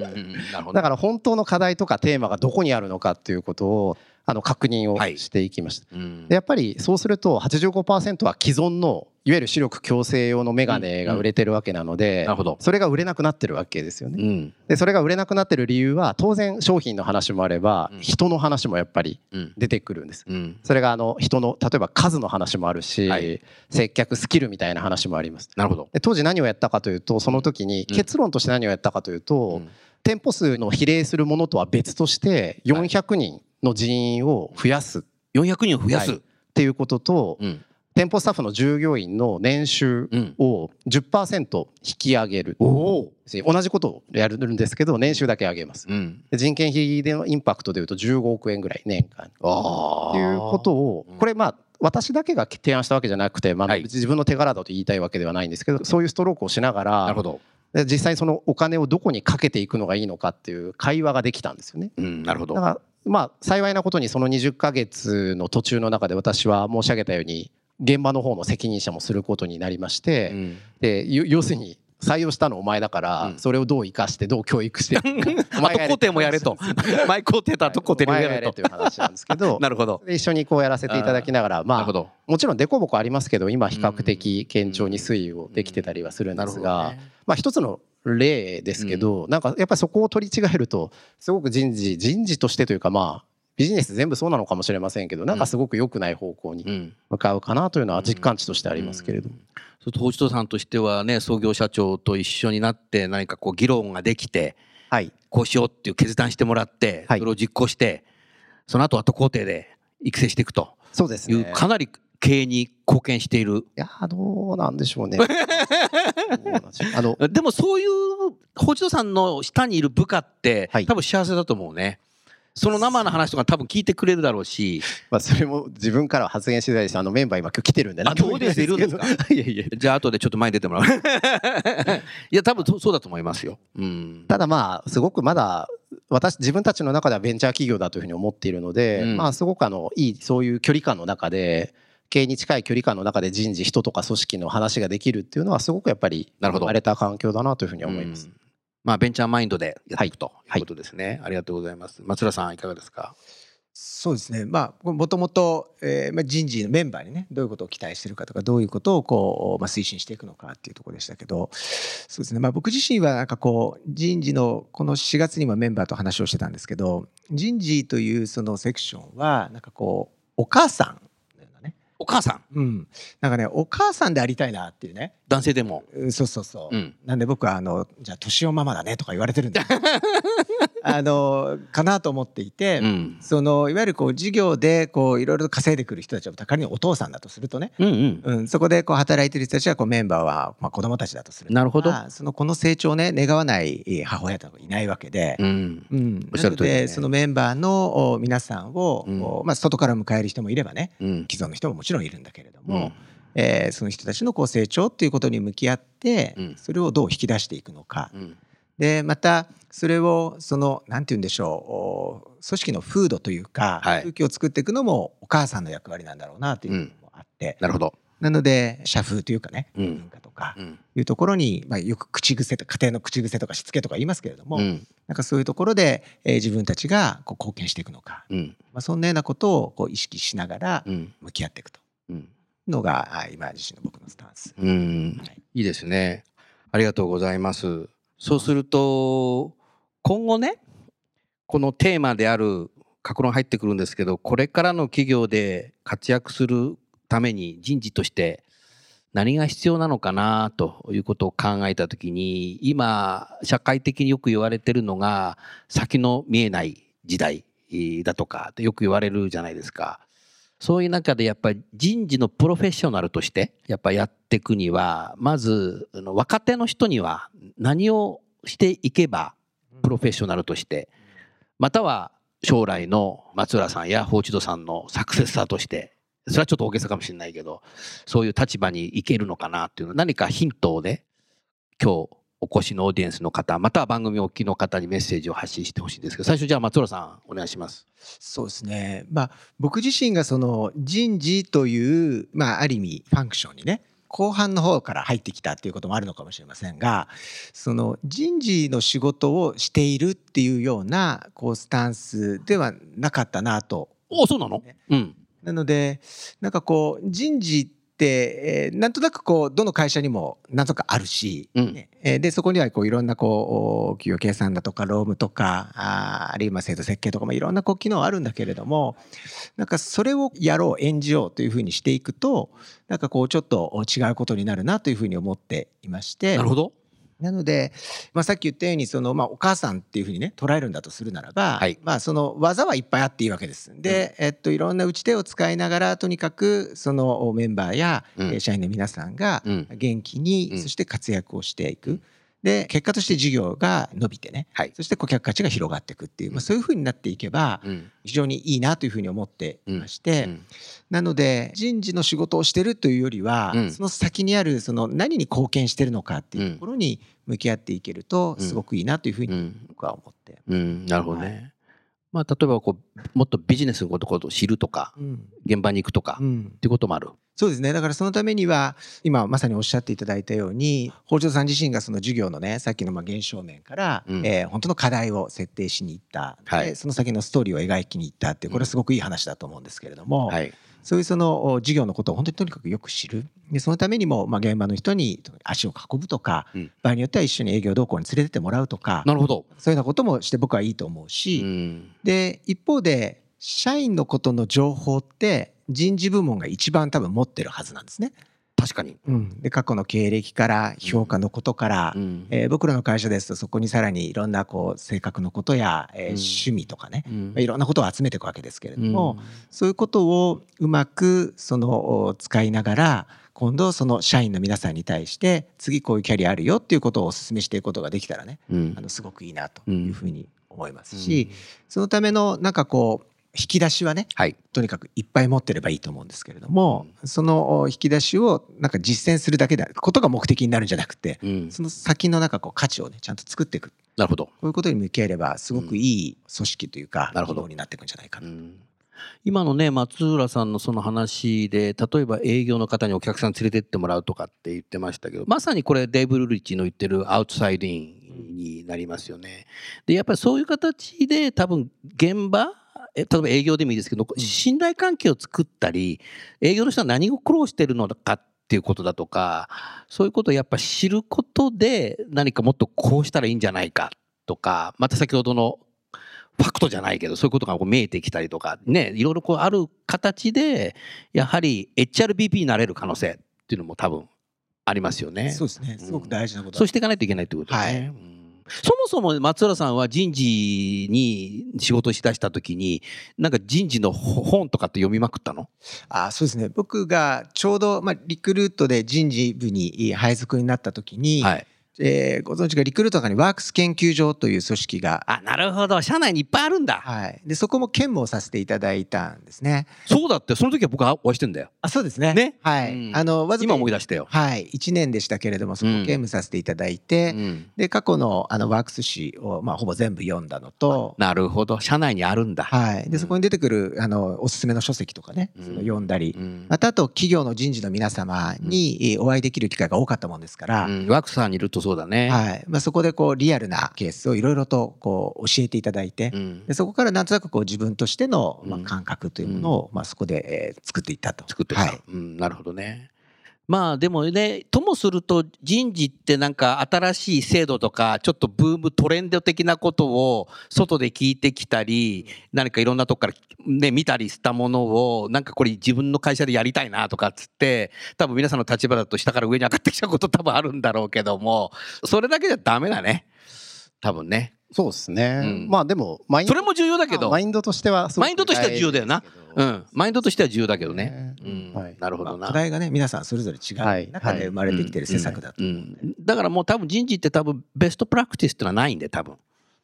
S3: だから本当の課題とかテーマがどこにあるのかっていうことをあの確認を
S2: はい。
S3: していきました。
S2: うん。
S3: でやっぱりそうすると85%は既存のいわゆる視力矯正用のメガネが売れてるわけなので、
S2: なるほど。
S3: それが売れなくなってるわけですよね。
S2: うん。
S3: でそれが売れなくなってる理由は当然商品の話もあれば
S2: うん。
S3: 人の話もやっぱり
S2: うん。
S3: 出てくるんです。
S2: うん。
S3: それがあの人の例えば数の話もあるし、
S2: はい。
S3: 接客スキルみたいな話もあります。
S2: なるほど。
S3: で当時何をやったかというとその時に
S2: うん。
S3: 結論として何をやったかというと、
S2: うん
S3: 店舗数の比例するものとは別として400人の人員を増やす。っ
S2: 400人を増やす、
S3: はい。ていうことと
S2: うん。
S3: 店舗スタッフの従業員の年収
S2: うん。
S3: を10%引き上げる。
S2: おお。
S3: 同じことをやるんですけど年収だけ上げます。
S2: うん。
S3: で人件費でのインパクトでいうと15億円ぐらい年間。
S2: あ
S3: っていうことを
S2: うん。
S3: これまあ私だけが提案したわけじゃなくて、まあ、
S2: はい。
S3: 自分の手柄だと言いたいわけではないんですけどそういうストロークをしながら
S2: なるほど。
S3: で実際そのお金をどこにかけていくのがいいのかっていう会話ができたんですよね。
S2: うんなるほど
S3: だからまあ幸いなことにその20ヶ月の途中の中で私は申し上げたように現場の方の責任者もすることになりまして、
S2: うん
S3: でよ要するに採用したのお前だから、
S2: うん。
S3: それをどう生かしてどう教育してお前
S2: 工程もやれと。前工程と後工程もやれと。
S3: いう話なんですけど [LAUGHS]
S2: なるほど。
S3: で一緒にこうやらせていただきながらまあ
S2: なるほど
S3: もちろん凸凹ありますけど今比較的堅調に推移をできてたりはするんですが、
S2: ね
S3: まあ一つの例ですけど、なんかやっぱりそこを取り違えるとすごく人事人事としてというかまあビジネス全部そうなのかもしれませんけどなんかすごく良くない方向に
S2: うん。
S3: 向かうかなというのは実感値としてありますけれども。
S2: そうするとさんとしてはね創業社長と一緒になって何かこう議論ができて
S3: はい。
S2: こうしようっていう決断してもらって
S3: はい。
S2: それを実行してその後後工程で育成していくと。いう
S3: そうですね。
S2: かなり経営に貢献している。
S3: いやどうなんでしょうね。[LAUGHS] あの
S2: でもそういう北斗さんの下にいる部下って
S3: はい。
S2: 多分幸せだと思うねその生の話とか多分聞いてくれるだろうし、
S3: まあそれも自分からは発言しづらいですあのメンバー今今日来てるんで
S2: あそうですいるんですか？[LAUGHS]
S3: いやいや
S2: じゃあ後でちょっと前に出てもらう。いや、多分そうそうだと思いますよ。うん。
S3: ただまあすごくまだ私自分たちの中ではベンチャー企業だというふうに思っているので、
S2: うん
S3: まあすごくあのいいそういう距離感の中で経営に近い距離感の中で人事人とか組織の話ができるっていうのはすごくやっぱり
S2: なるほど
S3: 生まれた環境だなというふうに思います。
S2: うんまあ、ベンチャーマインドでやっていくと
S3: はい
S2: いうことですね。ありがとうございます。松浦さん、いかがですか？
S4: そうですね。まあもともとえーまあ人事のメンバーにねどういうことを期待してるかとかどういうことをこう、まあ、推進していくのかっていうところでしたけどそうですね。まあ僕自身はなんかこう人事のこの4月にもメンバーと話をしてたんですけど人事というそのセクションはなんかこうお母さん
S2: お母さん、
S4: うん。なんかねお母さんでありたいなっていうね
S2: 男性でも。
S4: うんそうそうそう、
S2: うん。
S4: なんで僕はあのじゃあ年男ママだねとか言われてるんで [LAUGHS] あのかなと思っていて、
S2: うん。
S4: そのいわゆるこう事業でこういろいろと稼いでくる人たちは仮にお父さんだとするとね、
S2: うんうん。
S4: うん、そこでこう働いてる人たちはこうメンバーはまあ子供たちだとすると
S2: なるほど
S4: まあそのこの成長をね願わないえー母親とかいないわけで。
S2: うん。
S4: うん、なのでそのメンバーのお皆さんを、まあ、外から迎える人もいればね
S2: うん。
S4: 既存の人ももちろんいるんだけれど
S2: う
S4: も、えーその人たちのこう成長っていうことに向き合って、
S2: うん
S4: それをどう引き出していくのか、
S2: うん。
S4: でまたそれをそのなんて言うんでしょうお組織の風土というか、
S2: はい
S4: 空気を作っていくのもお母さんの役割なんだろうなというのもあって、
S2: なるほど。
S4: なので社風というかね、
S2: うん
S4: 文化とか
S2: うん。
S4: いうところに、まあ、よく口癖と家庭の口癖とかしつけとか言いますけれども、
S2: うん。
S4: なんかそういうところで、えー自分たちがこう貢献していくのか、
S2: うん。
S4: まあ、そんなようなことをこう意識しながら
S2: うん。
S4: 向き合っていくとのがあ今自身の僕のスタンス。
S2: うん
S4: はい
S2: いいですね。ありがとうございます。そうすると、今後ね、このテーマである、格論入ってくるんですけど、これからの企業で活躍するために人事として何が必要なのかなということを考えたときに、今、社会的によく言われてるのが、先の見えない時代だとかってよく言われるじゃないですか。そういう中でやっぱり人事のプロフェッショナルとしてやっぱやっていくにはまず若手の人には何をしていけばプロフェッショナルとしてまたは将来の松浦さんや法一戸さんのサクセッサーとしてそれはちょっと大げさかもしれないけどそういう立場に行けるのかなっていうの何かヒントをね今日お越しのオーディエンスの方または番組お聞きの方にメッセージを発信してほしいんですけど最初じゃあ松浦さんお願いします。
S4: そうですね、まあ、僕自身がその人事という、まあ、ある意味ファンクションにね後半の方から入ってきたっていうこともあるのかもしれませんがその人事の仕事をしているっていうようなこうスタンスではなかったなと。
S2: おそうなの？うん
S4: なのでなんかこう人事って、えーなんとなくこうどの会社にもなんとかあるし、
S2: うん
S4: ねえーでそこにはこういろんなこう企業計算だとか労務とかあーあるいは制度設計とかもいろんなこう機能あるんだけれどもなんかそれをやろう演じようというふうにしていくとなんかこうちょっと違うことになるなというふうに思っていまして
S2: なるほど。
S4: なので、まあ、さっき言ったようにその、まあ、お母さんっていうふうにね捉えるんだとするならば、
S2: はい。
S4: まあ、その技はいっぱいあっていいわけです。で、えっと、いろんな打ち手を使いながらとにかくそのメンバーや、
S2: うん。
S4: えー社員の皆さんが
S2: うん。
S4: 元気に、
S2: うん。
S4: そして活躍をしていく。で結果として事業が伸びてね、
S2: はい。
S4: そして顧客価値が広がっていくっていう、まあ、そういうふうになっていけば
S2: うん。
S4: 非常にいいなというふうに思っていまして、
S2: うん。
S4: なので人事の仕事をしてるというよりは、
S2: うん。
S4: その先にあるその何に貢献してるのかっていうところに向き合っていけると
S2: うん。
S4: すごくいいなというふうに
S2: うん。
S4: 僕は思って。
S2: うん、なるほどね。
S4: は
S2: まあ、例えばこうもっとビジネスのことを知るとか
S4: うん。
S2: 現場に行くとか、っ
S4: うん。
S2: ていうこともある。
S4: そうですね。だからそのためには今まさにおっしゃっていただいたように北条さん自身がその授業のねさっきのまあ現象面から、
S2: うん。
S4: えー本当の課題を設定しに行った、
S2: はい。
S4: でその先のストーリーを描きに行ったってこれはすごくいい話だと思うんですけれども、
S2: はい。
S4: そういうそのお授業のことを本当にとにかくよく知る。でそのためにもまあ現場の人に足を運ぶとか、
S2: うん。
S4: 場合によっては一緒に営業同行に連れてってもらうとか
S2: なるほど。
S4: そういうようなこともして僕はいいと思う
S2: う
S4: し、
S2: ん。
S4: で一方で社員のことの情報って人事部門が一番多分持ってるはずなんですね。
S2: 確かに。
S4: で過去の経歴から評価のことから、
S2: うん。
S4: えー僕らの会社ですとそこにさらにいろんなこう性格のことや、えー
S2: うん。
S4: 趣味とかね、
S2: うん。
S4: まあいろんなことを集めていくわけですけれども、
S2: うん。
S4: そういうことをうまくそのお使いながら今度その社員の皆さんに対して次こういうキャリアあるよっていうことをお勧めしていくことができたらね
S2: うん。
S4: あのすごくいいなというふうに思思いますし、そのためのなんかこう引き出しはね、
S2: はい。
S4: とにかくいっぱい持ってればいいと思うんですけれども、その引き出しをなんか実践するだけでことが目的になるんじゃなくて、
S2: うん。
S4: その先のなんかこう価値をねちゃんと作っていく。
S2: なるほど。
S4: こういうことに向ければすごくいい組織というか、
S2: なるほど。
S4: になっていくんじゃないかな。
S2: うん。今のね松浦さんのその話で例えば営業の方にお客さん連れてってもらうとかって言ってましたけどまさにこれデイブ・ルリッチの言ってるアウトサイドインになりますよね。でやっぱりそういう形で多分現場え例えば営業でもいいですけど信頼関係を作ったり営業の人は何を苦労してるのかっていうことだとかそういうことをやっぱ知ることで何かもっとこうしたらいいんじゃないかとかまた先ほどのファクトじゃないけどそういうことがこう見えてきたりとかねいろいろこうある形でやはり HRBP になれる可能性っていうのも多分ありますよね。
S4: そうですね。すごく大事なことだ
S2: そうしていかないといけないってことですね。
S4: はい
S2: うんそもそも松浦さんは人事に仕事しだした時になんか人事の本とかって読みまくったの？
S4: あそうですね僕がちょうど、まあ、リクルートで人事部に配属になった時に、
S2: はい。
S4: えーご存知かリクルートの中にワークス研究所という組織が、
S2: あなるほど。社内にいっぱいあるんだ。
S4: はい、でそこも兼務をさせていただいたんですね。
S2: そうだって。その時は僕はお会いしてんだよ。
S4: あそうですね。
S2: ね。
S4: はい、
S2: うん。
S4: あのわずか
S2: 今思い出したよ。
S4: はい。1年でしたけれどもそこを兼務させていただいて、
S2: うん。
S4: で過去のあのワークス誌を、まあ、ほぼ全部読んだのと、
S2: なるほど。社内にあるんだ。
S4: はい、でそこに出てくるあのおすすめの書籍とかね、
S2: うん。
S4: その読んだり、
S2: うん。
S4: またあと企業の人事の皆様にえーお会いできる機会が多かったもんですから、
S2: うん。ワークさんにいるとそうだね。
S4: はいまあ、そこでこうリアルなケースをいろいろとこう教えていただいて、
S2: うん
S4: でそこからなんとなくこう自分としての、まあ、
S2: うん
S4: 感覚というものを、まあ、そこで、えー作っていったと。
S2: 作ってた、
S4: はい
S2: うん、なるほどね。まあでもねともすると人事ってなんか新しい制度とかちょっとブームトレンド的なことを外で聞いてきたり何かいろんなとこからね見たりしたものをなんかこれ自分の会社でやりたいなとかっつって多分皆さんの立場だと下から上に上がってきちゃうこと多分あるんだろうけどもそれだけじゃダメだね。多分ね。
S3: そうですね、
S2: うん。
S3: まあでもマイン
S2: それも重要だけど。
S3: マインドとしては
S2: マインドとしては重要だよな。うん。マインドとしては重要だけどね。
S3: ね。
S2: うん。
S3: はい。
S4: まあ
S2: なるほどな。
S4: 課題がね皆さんそれぞれ違
S3: はい。
S4: う中で生まれてきてる施策だと
S2: だからもう多分人事って多分ベストプラクティスってのはないんで多分、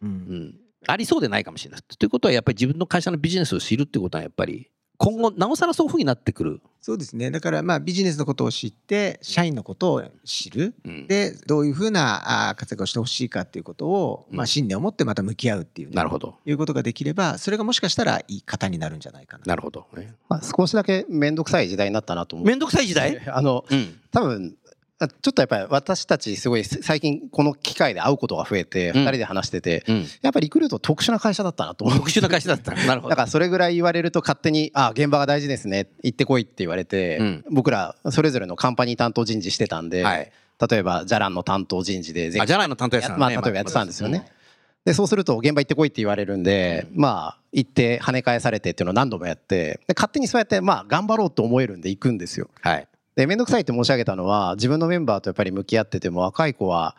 S4: うん。
S2: うん、ありそうでないかもしれない。ということはやっぱり自分の会社のビジネスを知るってことはやっぱり今後なおさらそういうふうになってくる、
S4: そうですね。だからまあビジネスのことを知って社員のことを知る。
S2: うん。
S4: でどういうふうな活躍をしてほしいかっていうことを、
S2: うん。
S4: まあ、信念を持ってまた向き合うっていうね、
S2: なるほど。
S4: いうことができればそれがもしかしたらいい方になるんじゃないかな。
S2: なるほど、ね、
S3: まあ、少しだけ面倒くさい時代になったなと思う。
S2: めんどくさい時代、[LAUGHS]
S3: あの
S2: うん。
S3: 多分あちょっとやっぱり私たちすごい最近この機会で会うことが増えて
S2: うん。
S3: 2人で話してて、
S2: うん、
S3: やっぱりリクルート特殊な会社だったなと思う。
S2: 特殊な会社だったなるほど。
S3: だからそれぐらい言われると勝手に「あ現場が大事ですね行ってこい」って言われて、
S2: うん。
S3: 僕らそれぞれのカンパニー担当人事してたんで、
S2: はい。
S3: 例えばじゃらんの担当人事で
S2: あじゃないの担当やつさんね。
S3: まあ、例えばやってたんですよね。でそうすると現場行ってこいって言われるんで、まあ行って跳ね返されてっていうのを何度もやってで勝手にそうやってまあ頑張ろうと思えるんで行くんですよ。
S2: はい
S3: で面倒くさいって申し上げたのは自分のメンバーとやっぱり向き合ってても若い子は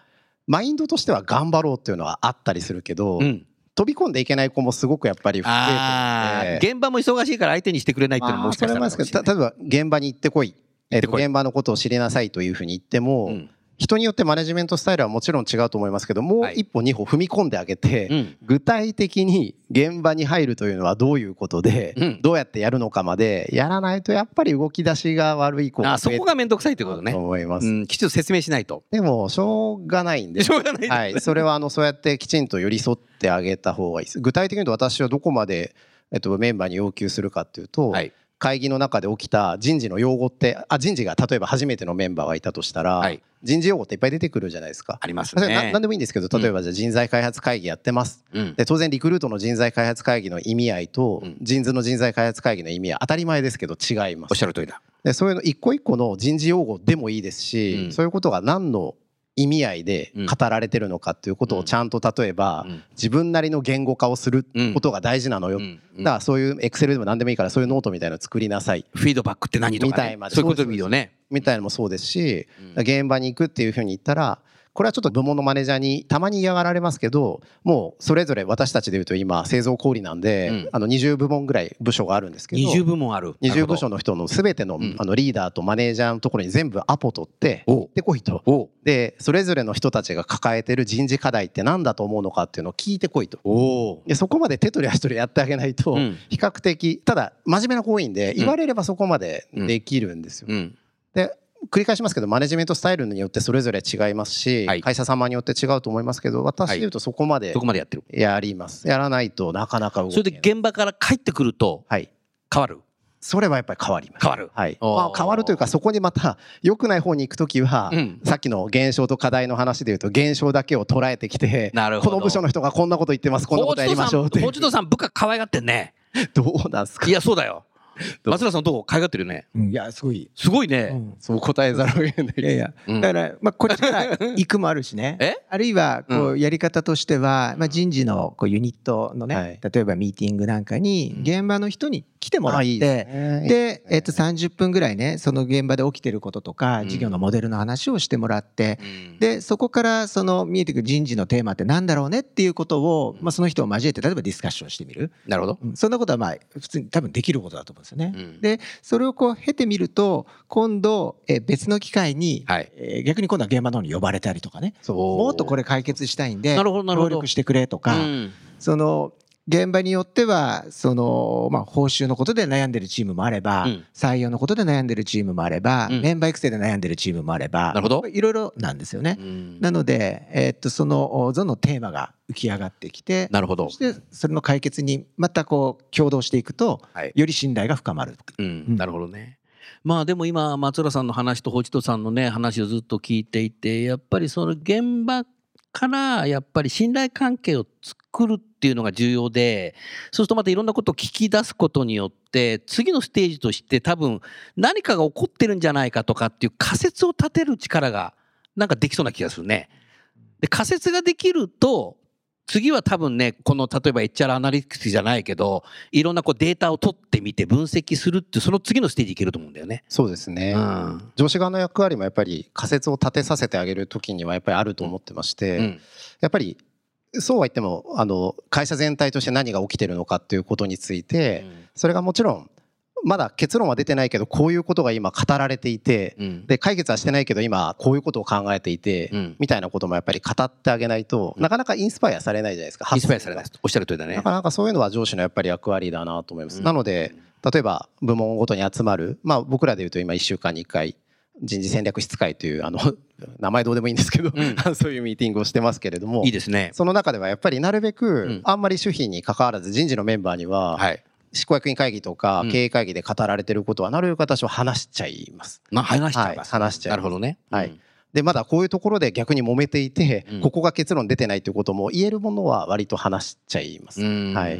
S3: マインドとしては頑張ろうっていうのはあったりするけど、
S2: うん、
S3: 飛び込んでいけない子もすごくやっぱり増えて。
S2: 現場も忙しいから相手にしてくれないっていうのももしかしたら
S3: 例えば現場に行ってこい、えー
S2: ってこい。
S3: 現場のことを知りなさいというふうに言っても、
S2: うん
S3: 人によってマネジメントスタイルはもちろん違うと思いますけどもう
S2: はい。
S3: 一歩二歩踏み込んであげて、
S2: うん。
S3: 具体的に現場に入るというのはどういうことで、
S2: うん。
S3: どうやってやるのかまでやらないとやっぱり動き出しが悪い子が
S2: あそこが面倒くさいってこと
S3: と
S2: ね、
S3: 思います、
S2: うん、きちんと説明しないと。
S3: でもしょうがないんで
S2: しょうがないです
S3: はい、それはあのそうやってきちんと寄り添ってあげた方がいいです。具体的に言うと私はどこまで、えっと、メンバーに要求するかっていうと、
S2: はい
S3: 会議の中で起きた人事の用語ってあ人事が例えば初めてのメンバーがいたとしたら、
S2: はい。
S3: 人事用語っていっぱい出てくるじゃないですか。
S2: ありますね。
S3: 何でもいいんですけど例えばじゃあ人材開発会議やってます。
S2: うん。
S3: で当然リクルートの人材開発会議の意味合いと
S2: うん。
S3: 人事の人材開発会議の意味は当たり前ですけど違います。
S2: おっし。ゃる通りだ。
S3: でそういうの一個一個の人事用語でもいいですし、
S2: うん。
S3: そういうことが何の意味合いで語られてるのかっていうことをちゃんと例えば
S2: うん。
S3: 自分なりの言語化をすることが大事なのよ。
S2: うん。
S3: だからそういうエクセルでも何でもいいからそういうノートみたいなの作りなさい。
S2: フィードバックって何とか、ね、
S3: みたいまで
S2: そういうことでもいいよね。
S3: みたいなのもそうですし
S2: うん。
S3: 現場に行くっていうふうに言ったらこれはちょっと部門のマネージャーにたまに嫌がられますけどもうそれぞれ私たちでいうと今製造小売なんで、
S2: うん。
S3: あの20部門ぐらい部署があるんですけど
S2: 20部門ある。
S3: 20部署の人の全ての,、
S2: うん
S3: あのリーダーとマネージャーのところに全部アポ取って
S2: お
S3: でこいと。
S2: お
S3: でそれぞれの人たちが抱えてる人事課題って何だと思うのかっていうのを聞いてこいと。
S2: お
S3: でそこまで手取り足取りやってあげないと、
S2: うん。
S3: 比較的ただ真面目な行員で言われればそこまでできるんですよ。
S2: うん。
S3: で繰り返しますけどマネジメントスタイルによってそれぞれ違いますし、
S2: はい。
S3: 会社様によって違うと思いますけど私でいうとそこまで
S2: そこまでやってる。
S3: やります。やらないとなかなか動け
S2: それで現場から帰ってくると
S3: はい。
S2: 変わる？
S3: それはやっぱり変わります。
S2: 変わる。
S3: はい。まあ、変わるというかそこにまた良くない方に行く時は、
S2: うん。
S3: さっきの現象と課題の話でいうと現象だけを捉えてきて
S2: なるほど。
S3: この部署の人がこんなこと言ってますこんなことやりましょうって
S2: ホチドさん部下可愛がってんね。[LAUGHS]
S3: どうなんですか？
S2: いやそうだよ松浦さんどう可愛がってるよね。
S4: うんいやすごい、
S2: すごいうね
S4: ん。
S3: そう答えざるを得ない。
S4: いやいや
S2: うん。
S4: だから、まあ、こっちから [LAUGHS] 行くもあるしね。
S2: え？
S4: あるいはこ
S2: う
S4: うやり方としては、まあ、人事のこうユニットのね、
S3: はい。
S4: 例えばミーティングなんかに
S2: うん。
S4: 現場の人に来てもらって、
S3: ね。
S4: で、えっと、30分ぐらいねその現場で起きてることとか
S2: うん。
S4: 事業のモデルの話をしてもらって、
S2: うん。
S4: でそこからその見えてくる人事のテーマってなんだろうねっていうことを、まあ、その人を交えて例えばディスカッションしてみる、
S2: なるほど。
S4: うん。そんなことはまあ普通に多分できることだと思うんですよね。
S2: うん。
S4: でそれをこう経てみると今度え別の機会に、
S2: はい。
S4: えー逆に今度は現場の方に呼ばれたりとかね。
S3: そう。
S4: もっとこれ解決したいんで協力してくれとか、
S2: うん。
S4: その現場によってはその、まあ、報酬のことで悩んでるチームもあれば、
S2: うん。
S4: 採用のことで悩んでるチームもあれば、
S2: うん。
S4: メンバー育成で悩んでるチームもあれば
S2: なるほど。
S4: いろいろなんですよね。
S2: うん。
S4: なので、えーっとそのどのテーマが浮き上がってきて
S2: なるほど。
S4: そしてそれの解決にまたこう共同していくと、
S2: はい。
S4: より信頼が深まる。
S2: うん、なるほどね。まあでも今松浦さんの話とホチトさんのね話をずっと聞いていてやっぱりその現場からやっぱり信頼関係を作るっていうのが重要でそうするとまたいろんなことを聞き出すことによって次のステージとして多分何かが起こってるんじゃないかとかっていう仮説を立てる力がなんかできそうな気がするね。で仮説ができると次は多分ねこの例えば HR アナリティクスじゃないけどいろんなこうデータを取ってみて分析するってその次のステージいけると思うんだよね。
S3: そうですね、
S2: うん。
S3: 上司側の役割もやっぱり仮説を立てさせてあげる時にはやっぱりあると思ってまして、
S2: うん。
S3: やっぱりそうは言ってもあの会社全体として何が起きてるのかっていうことについて、それがもちろんまだ結論は出てないけどこういうことが今語られていて
S2: うん。
S3: で解決はしてないけど今こういうことを考えていて、
S2: うん。
S3: みたいなこともやっぱり語ってあげないとなかなかインスパイアされないじゃないですか
S2: インスパイアされないおっしゃる通りだね。
S3: な。かなかそういうのは上司のやっぱり役割だなと思います。
S2: うん。
S3: なので例えば部門ごとに集まる、まあ、僕らでいうと今1週間に1回人事戦略室会というあの [LAUGHS] 名前どうでもいいんですけど、
S2: うん。[LAUGHS]
S3: そういうミーティングをしてますけれども。
S2: いいですね。
S3: その中ではやっぱりなるべ
S2: ん。
S3: くあんまり主費に関わらず人事のメンバーには
S2: はい。
S3: 執行役員会議とか
S2: うん
S3: 経営会議で語られてることはなるべく私は話しちゃいます。
S2: まあ話しちゃいます。
S3: はい話しちゃいます
S2: なるほどね。
S3: はい
S2: うん
S3: でまだこういうところで逆に揉めていて、
S2: うん。
S3: ここが結論出てないということも言えるものは割と話しちゃいます。
S2: うん。
S3: はい。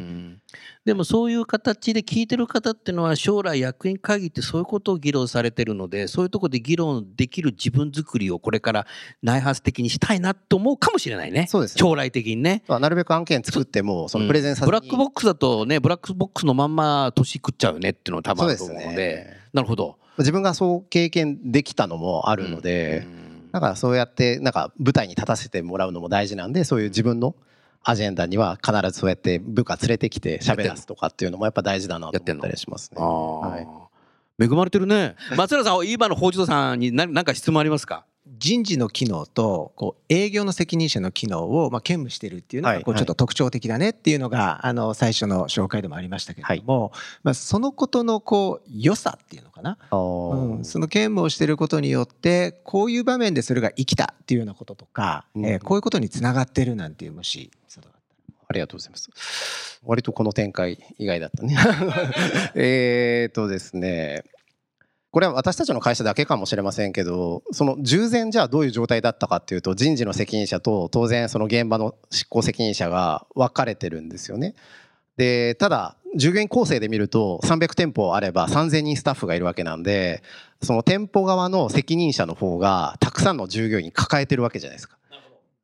S2: でもそういう形で聞いてる方っていうのは将来役員会議ってそういうことを議論されてるのでそういうところで議論できる自分作りをこれから内発的にしたいなと思うかもしれないね。
S3: そうですね。
S2: 将来的にね。
S3: まあなるべく案件作ってもそのプレゼンさせ
S2: ブラックボックスだとねブラックボックスのまんま年食っちゃうよねっていうのは多分あると思うので。
S3: ね。
S2: なるほど。
S3: 自分がそう経験できたのもあるので、
S2: うん
S3: だからそうやってなんか舞台に立たせてもらうのも大事なんでそういう自分のアジェンダには必ずそうやって部下連れてきて喋らすとかっていうのもやっぱ大事だなと思ったりしますね。
S2: 恵まれてるね。松浦さん、今の法事さんに何何か質問ありますか？
S4: 人事の機能とこう営業の責任者の機能をまあ兼務してるっていうの
S3: はい
S4: がこうちょっと特徴的だねっていうのがあの最初の紹介でもありましたけれども、まあ、そのことのこう良さっていうのかな、うん、その兼務をしてることによってこういう場面でそれが生きたっていうようなこととか、
S3: うん。
S4: えーこういうことにつながってるなんていうもし
S3: ありがとうございます。割とこの展開意外だったね。[LAUGHS] えーとですね。これは私たちの会社だけかもしれませんけどその従前じゃあどういう状態だったかっていうと人事の責任者と当然その現場の執行責任者が分かれてるんですよね。でただ従業員構成で見ると300店舗あれば3000人スタッフがいるわけなんでその店舗側の責任者の方がたくさんの従業員抱えてるわけじゃないですか。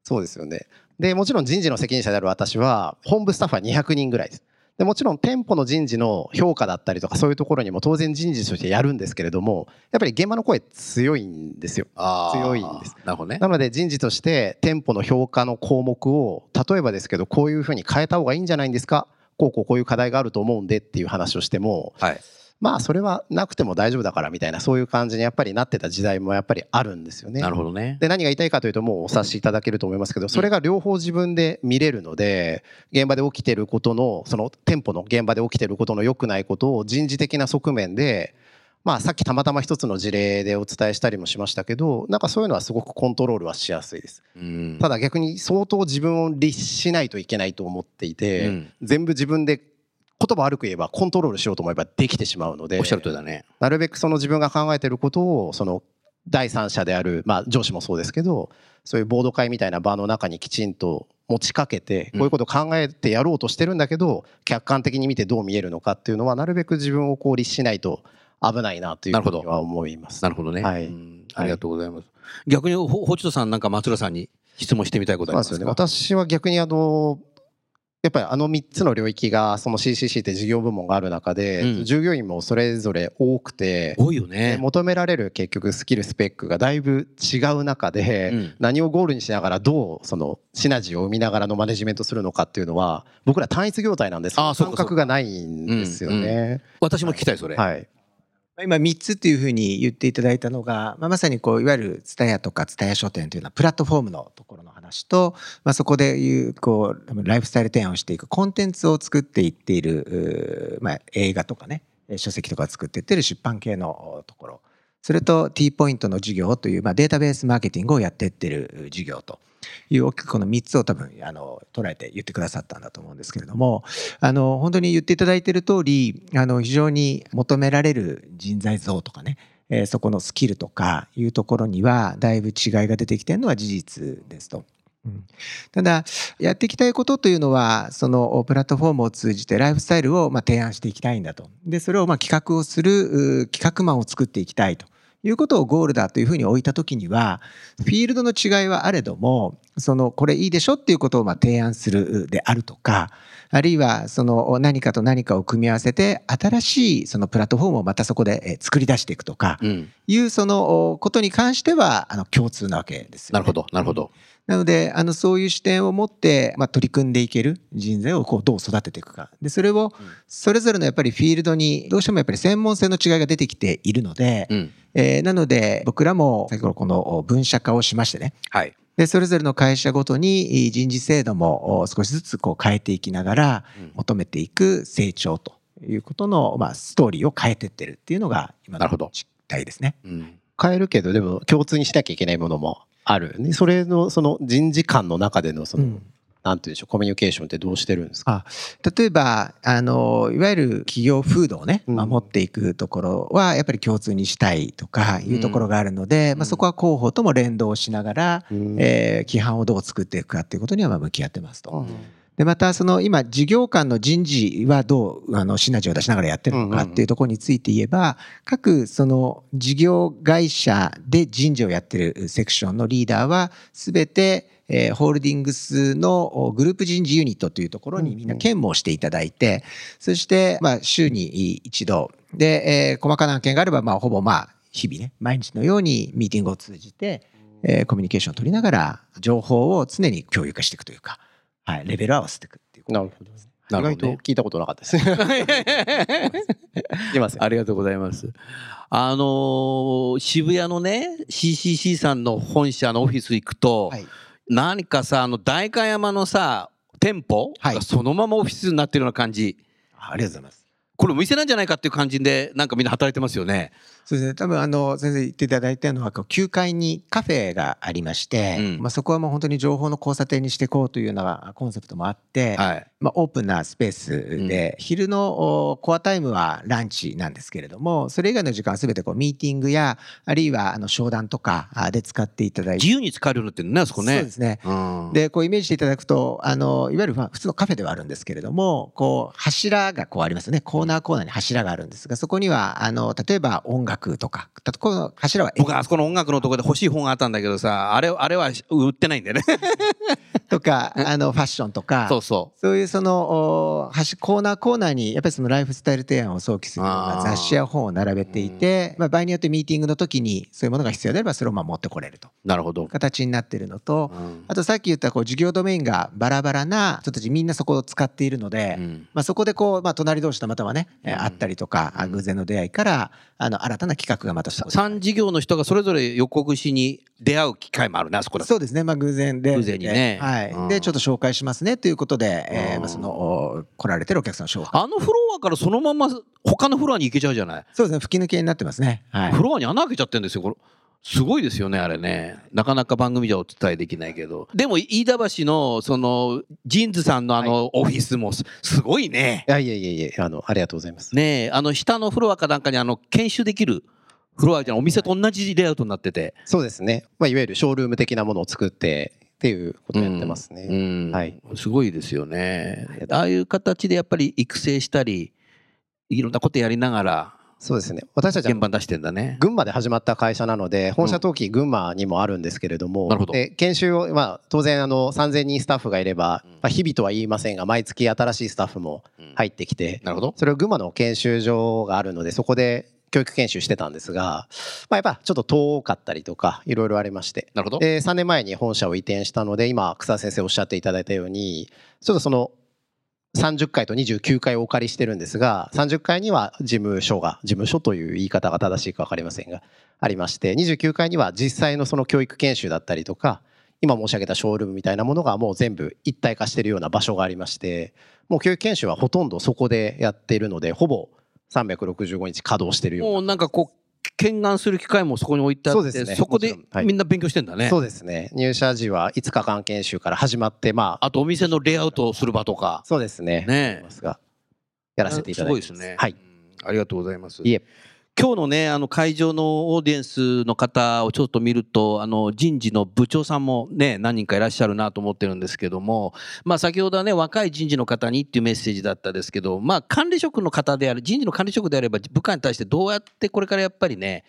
S3: そうですよね。でもちろん人事の責任者である私は本部スタッフは200人ぐらいです。でもちろん店舗の人事の評価だったりとかそういうところにも当然人事としてやるんですけれどもやっぱり現場の声強いんですよ。強いんです。
S2: なるほどね。
S3: なので人事として店舗の評価の項目を例えばですけどこういうふうに変えた方がいいんじゃないんですか？こうこうこういう課題があると思うんでっていう話をしても
S2: はい
S3: まあそれはなくても大丈夫だからみたいなそういう感じにやっぱりなってた時代もやっぱりあるんですよね。
S2: なるほどね
S3: で何が言いたいかというともうお察しいただけると思いますけどそれが両方自分で見れるので現場で起きてることのその店舗の現場で起きてることの良くないことを人事的な側面でまあさっきたまたま一つの事例でお伝えしたりもしましたけどなんかそういうのはすごくコントロールはしやすいです。
S2: うん
S3: ただ逆に相当自分を律しないといけないと思っていて、
S2: うん
S3: 全部自分で言葉悪く言えばコントロールしようと思えばできてしまうので
S2: おっしゃるとりだね。
S3: なるべくその自分が考えてることをその第三者である、まあ、上司もそうですけどそういうボード会みたいな場の中にきちんと持ちかけてこういうことを考えてやろうとしてるんだけど客観的に見てどう見えるのかっていうのはなるべく自分をこう律しないと危ないなというふうには思います。
S2: なるほどね、
S3: はい。
S2: うん。ありがとうございます、逆にほほちとさんなんか松浦さんに質問してみたいことありますか？
S3: ね。私は逆にあのやっぱりあの3つの領域がその CCC って事業部門がある中で、
S2: うん。
S3: 従業員もそれぞれ多くて、
S2: 多いよ
S3: で
S2: ね
S3: 求められる結局スキルスペックがだいぶ違う中で、
S2: うん。
S3: 何をゴールにしながらどうそのシナジーを生みながらのマネジメントするのかっていうのは僕ら単一業態なんです
S2: あーそうか
S3: 感覚がないんですよね。
S2: 私も聞きたいそれ、
S3: はい、
S4: 今3つっていうふうに言っていただいたのが、まあ、まさにこういわゆる TSUTAYA とか TSUTAYA 書店というのはプラットフォームのところの話と、まあ、そこでいうこうライフスタイル提案をしていくコンテンツを作っていっている、まあ、映画とかね書籍とか作っていってる出版系のところ。それと T ポイントの事業という、まあ、データベースマーケティングをやっていってる事業と。いう大きくこの3つを多分あの捉えて言ってくださったんだと思うんですけれども。あの本当に言っていただいている通りあの非常に求められる人材像とかね、えそこのスキルとかいうところにはだいぶ違いが出てきてるのは事実ですと。うん。ただやっていきたいことというのはそのプラットフォームを通じてライフスタイルをまあ提案していきたいんだと。でそれをまあ企画をするう企画マンを作っていきたいと。いうことをゴールだというふうに置いた時にはフィールドの違いはあれどもそのこれいいでしょっていうことをまあ提案するであるとかあるいはその何かと何かを組み合わせて新しいそのプラットフォームをまたそこでえー作り出していくとか
S2: うん、
S4: いうそのことに関してはあの共通なわけですよね。
S2: なるほどなるほど
S4: なのであのそういう視点を持って、まあ、取り組んでいける人材をこうどう育てていくか。でそれをそれぞれのやっぱりフィールドにどうしてもやっぱり専門性の違いが出てきているので、
S2: うん。
S4: えーなので僕らも先ほどこの分社化をしましてね。
S2: はい。
S4: でそれぞれの会社ごとに人事制度もお少しずつこう変えていきながら
S2: うん。
S4: 求めていく成長ということの、まあ、ストーリーを変えてってるっていうのが今
S2: なるほど。
S4: の実態ですね。
S2: うん。
S3: 変えるけどでも共通にしなきゃいけないものもある、ね、それのその人事間の中でのその、
S4: うん。
S3: なんていうんでしょうコミュニケーションってどうしてるんですか？
S4: 例えばあのいわゆる企業風土をね
S3: うん。
S4: 守っていくところはやっぱり共通にしたいとかいうところがあるので、まあ、そこは広報とも連動しながら、
S3: うん。
S4: えー規範をどう作っていくかっていうことにはまあ向き合ってますと。
S3: うん
S4: でまたその今事業間の人事はどうあのシナジーを出しながらやってるのかっていうところについて言えば各その事業会社で人事をやってるセクションのリーダーは全てえーホールディングスのおグループ人事ユニットというところにみんな兼務をしていただいてそしてまあ週に一度。でえー細かな案件があればまあほぼまあ日々ね毎日のようにミーティングを通じてえーコミュニケーションを取りながら情報を常に共有化していくというか、はい、レベルを合わせていくっていうこと
S3: なるほど意
S2: なるほどね
S3: 外と聞いたことなかったです。[LAUGHS] いますよ
S2: ありがとうございます。あのー渋谷のね CCC さんの本社のオフィス行くと、
S4: はい
S2: 何かさあの代官山のさ店舗
S4: はい
S2: がそのままオフィスになってるような感じ、
S4: あありがとうございます。
S2: これお店なんじゃないかっていう感じでなんかみんな働いてますよね。
S4: そうですね。多分あの先生言っていただいたのはこう9階にカフェがありまして、
S2: うん
S4: まあそこはもう本当に情報の交差点にしていこうというようなコンセプトもあって、
S2: はい。
S4: まあオープンなスペースで、昼のおコアタイムはランチなんですけれども、それ以外の時間はすべてこうミーティングやあるいはあの商談とかあで使っていただいて、
S2: 自由に使えるようになってるねあそこね。
S4: そうですね。
S2: うん、
S4: でこうイメージしていただくとあのいわゆるまあ普通のカフェではあるんですけれどもこう柱がこうありますよねコーナーコーナーに柱があるんですがそこにはあの例えば音楽とか。たこの柱は
S2: 僕あそこの音楽のところで欲しい本があったんだけどさあれあれは売ってないんだよね。[LAUGHS]
S4: とかあのファッションとか。
S2: そうそ
S4: そういうそのお端コーナーコーナーにやっぱりそのライフスタイル提案を想起するような
S2: あー。
S4: 雑誌や本を並べていて、まあ、場合によってミーティングの時にそういうものが必要であればそれをまあ持ってこれると。
S2: うなるほど、
S4: 形になっているのと
S2: うん。
S4: あとさっき言ったこう事業ドメインがバラバラな人たちみんなそこを使っているので、
S2: うん。
S4: まあ、そこでこう、まあ、隣同士たまたまね、えー
S2: うん。
S4: 会ったりとか、あ偶然の出会いからあの新たな企画がまたそこで。
S2: 3事業の人がそれぞれ横串に出会う機会もあるねあそこだと。
S4: そうですね、まあ、偶然で。
S2: 偶然にね。
S4: はい。
S2: うん。
S4: でちょっと紹介しますねということで、えー
S2: うん。
S4: まあ、そのお来られてるお客さんの紹介。
S2: あのフロアからそのまま他のフロアに行けちゃうじゃない、
S4: そうですね。吹き抜けになってますね、はい。
S2: フロアに穴開けちゃってるんですよこれすごいですよねあれね。なかなか番組じゃお伝えできないけど。でも飯田橋のそのジーンズさんのあのオフィスもすすごいね。
S3: いやいやいやいやあのありがとうございます。
S2: ねえあの下のフロアかなんかにあの研修できるフロアじゃん。お店と同じレイアウトになってて。
S3: そうですね。まあいわゆるショールーム的なものを作ってっていうことをやってますね。
S2: うん
S3: はい。
S2: すごいですよね。
S3: あ
S2: あいう形でやっぱり育成したりいろんなことやりながら
S3: そうですね。私たちは
S2: 現場に出してんだね。
S3: 群馬で始まった会社なので本社登記群馬にもあるんですけれども、
S2: なるほど。
S3: で研修を、まあ、当然あの3000人スタッフがいれば、
S2: うん。
S3: まあ、日々とは言いませんが毎月新しいスタッフも入ってきて、
S2: なるほど。
S3: それを群馬の研修所があるのでそこで教育研修してたんですが、まあ、やっぱちょっと遠かったりとかいろいろありまして。
S2: なるほど。
S3: で3年前に本社を移転したので今草先生おっしゃっていただいたようにちょっとその30回と29回お借りしてるんですが30回には事務所が事務所という言い方が正しいか分かりませんがありまして29回には実際のその教育研修だったりとか今申し上げたショールームみたいなものがもう全部一体化しているような場所がありましてもう教育研修はほとんどそこでやっているのでほぼ365日稼働しているような。
S2: もうなんかこう見願する機会もそこに置いてあって
S3: そね
S2: こでみんな勉強してんだね、
S3: そうですね入社時は5日間研修から始まってまあ
S2: あとお店のレイアウトをする場とか
S3: そうですね
S2: ね
S3: やらせていただいて
S2: すごいですね
S3: はい
S2: ありがとうございます
S3: いえ
S2: 今日のねあの会場のオーディエンスの方をちょっと見るとあの人事の部長さんもね何人かいらっしゃるなと思ってるんですけどもまあ先ほどはね若い人事の方にっていうメッセージだったですけどまあ管理職の方である人事の管理職であれば部下に対してどうやってこれからやっぱりね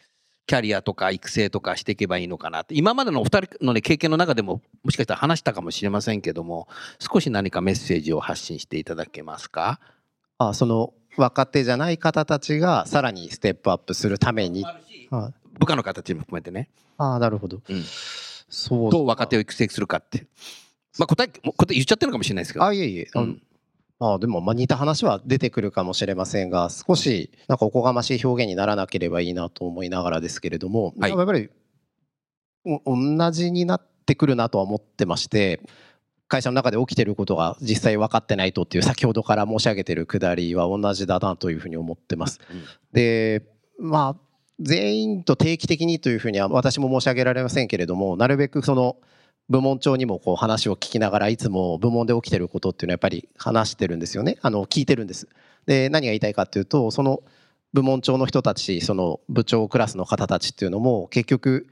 S2: キャリアとか育成とかしていけばいいのかなって今までのお二人の、ね、経験の中でももしかしたら話したかもしれませんけども少し何かメッセージを発信していただけますか？
S3: あその若手じゃない方たちがさらにステップアップするために。はい。
S2: 部下の形も含めてね。
S3: ああなるほど、
S2: うん。
S3: そう
S2: どう若手を育成するかって。まあ答え答え言っちゃってるのかもしれないですけど。
S3: あいえいえ、あ
S2: うん。
S3: あでもまあ似た話は出てくるかもしれませんが少しなんかおこがましい表現にならなければいいなと思いながらですけれども、
S2: はい。
S3: やっぱりお同じになってくるなとは思ってまして会社の中で起きてることが実際分かってないとっていう先ほどから申し上げてるくだりは同じだなというふうに思ってます。
S2: うん
S3: でまあ全員と定期的にというふうには私も申し上げられませんけれどもなるべくその部門長にもこう話を聞きながらいつも部門で起きてることっていうのはやっぱり話してるんですよねあの聞いてるんです。で何が言いたいかっていうとその部門長の人たちその部長クラスの方たちっていうのも結局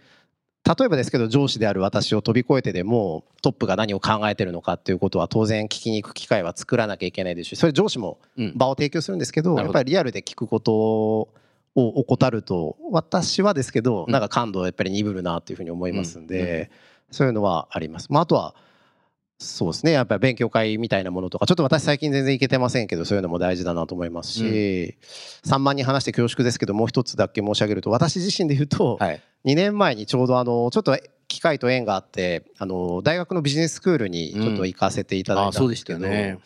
S3: 例えばですけど上司である私を飛び越えてでもトップが何を考えてるのかっていうことは当然聞きに行く機会は作らなきゃいけないですしそれ上司も
S2: うん。
S3: 場を提供するんですけど
S2: なるほど。
S3: やっぱりリアルで聞くことを怠ると私はですけど
S2: うん。
S3: なんか感度はやっぱり鈍るなっていうふうに思いますんでそういうのはあります。まあ、あとはそうですね。やっぱり勉強会みたいなものとかちょっと私最近全然行けてませんけどそういうのも大事だなと思いますし、3万人話して恐縮ですけどもう一つだけ申し上げると私自身で言うと、
S2: はい。
S3: 2年前にちょうどあのちょっと機会と縁があってあの大学のビジネススクールにちょっと行かせていただいた
S2: あそうんでし
S3: ですけど、
S2: たよね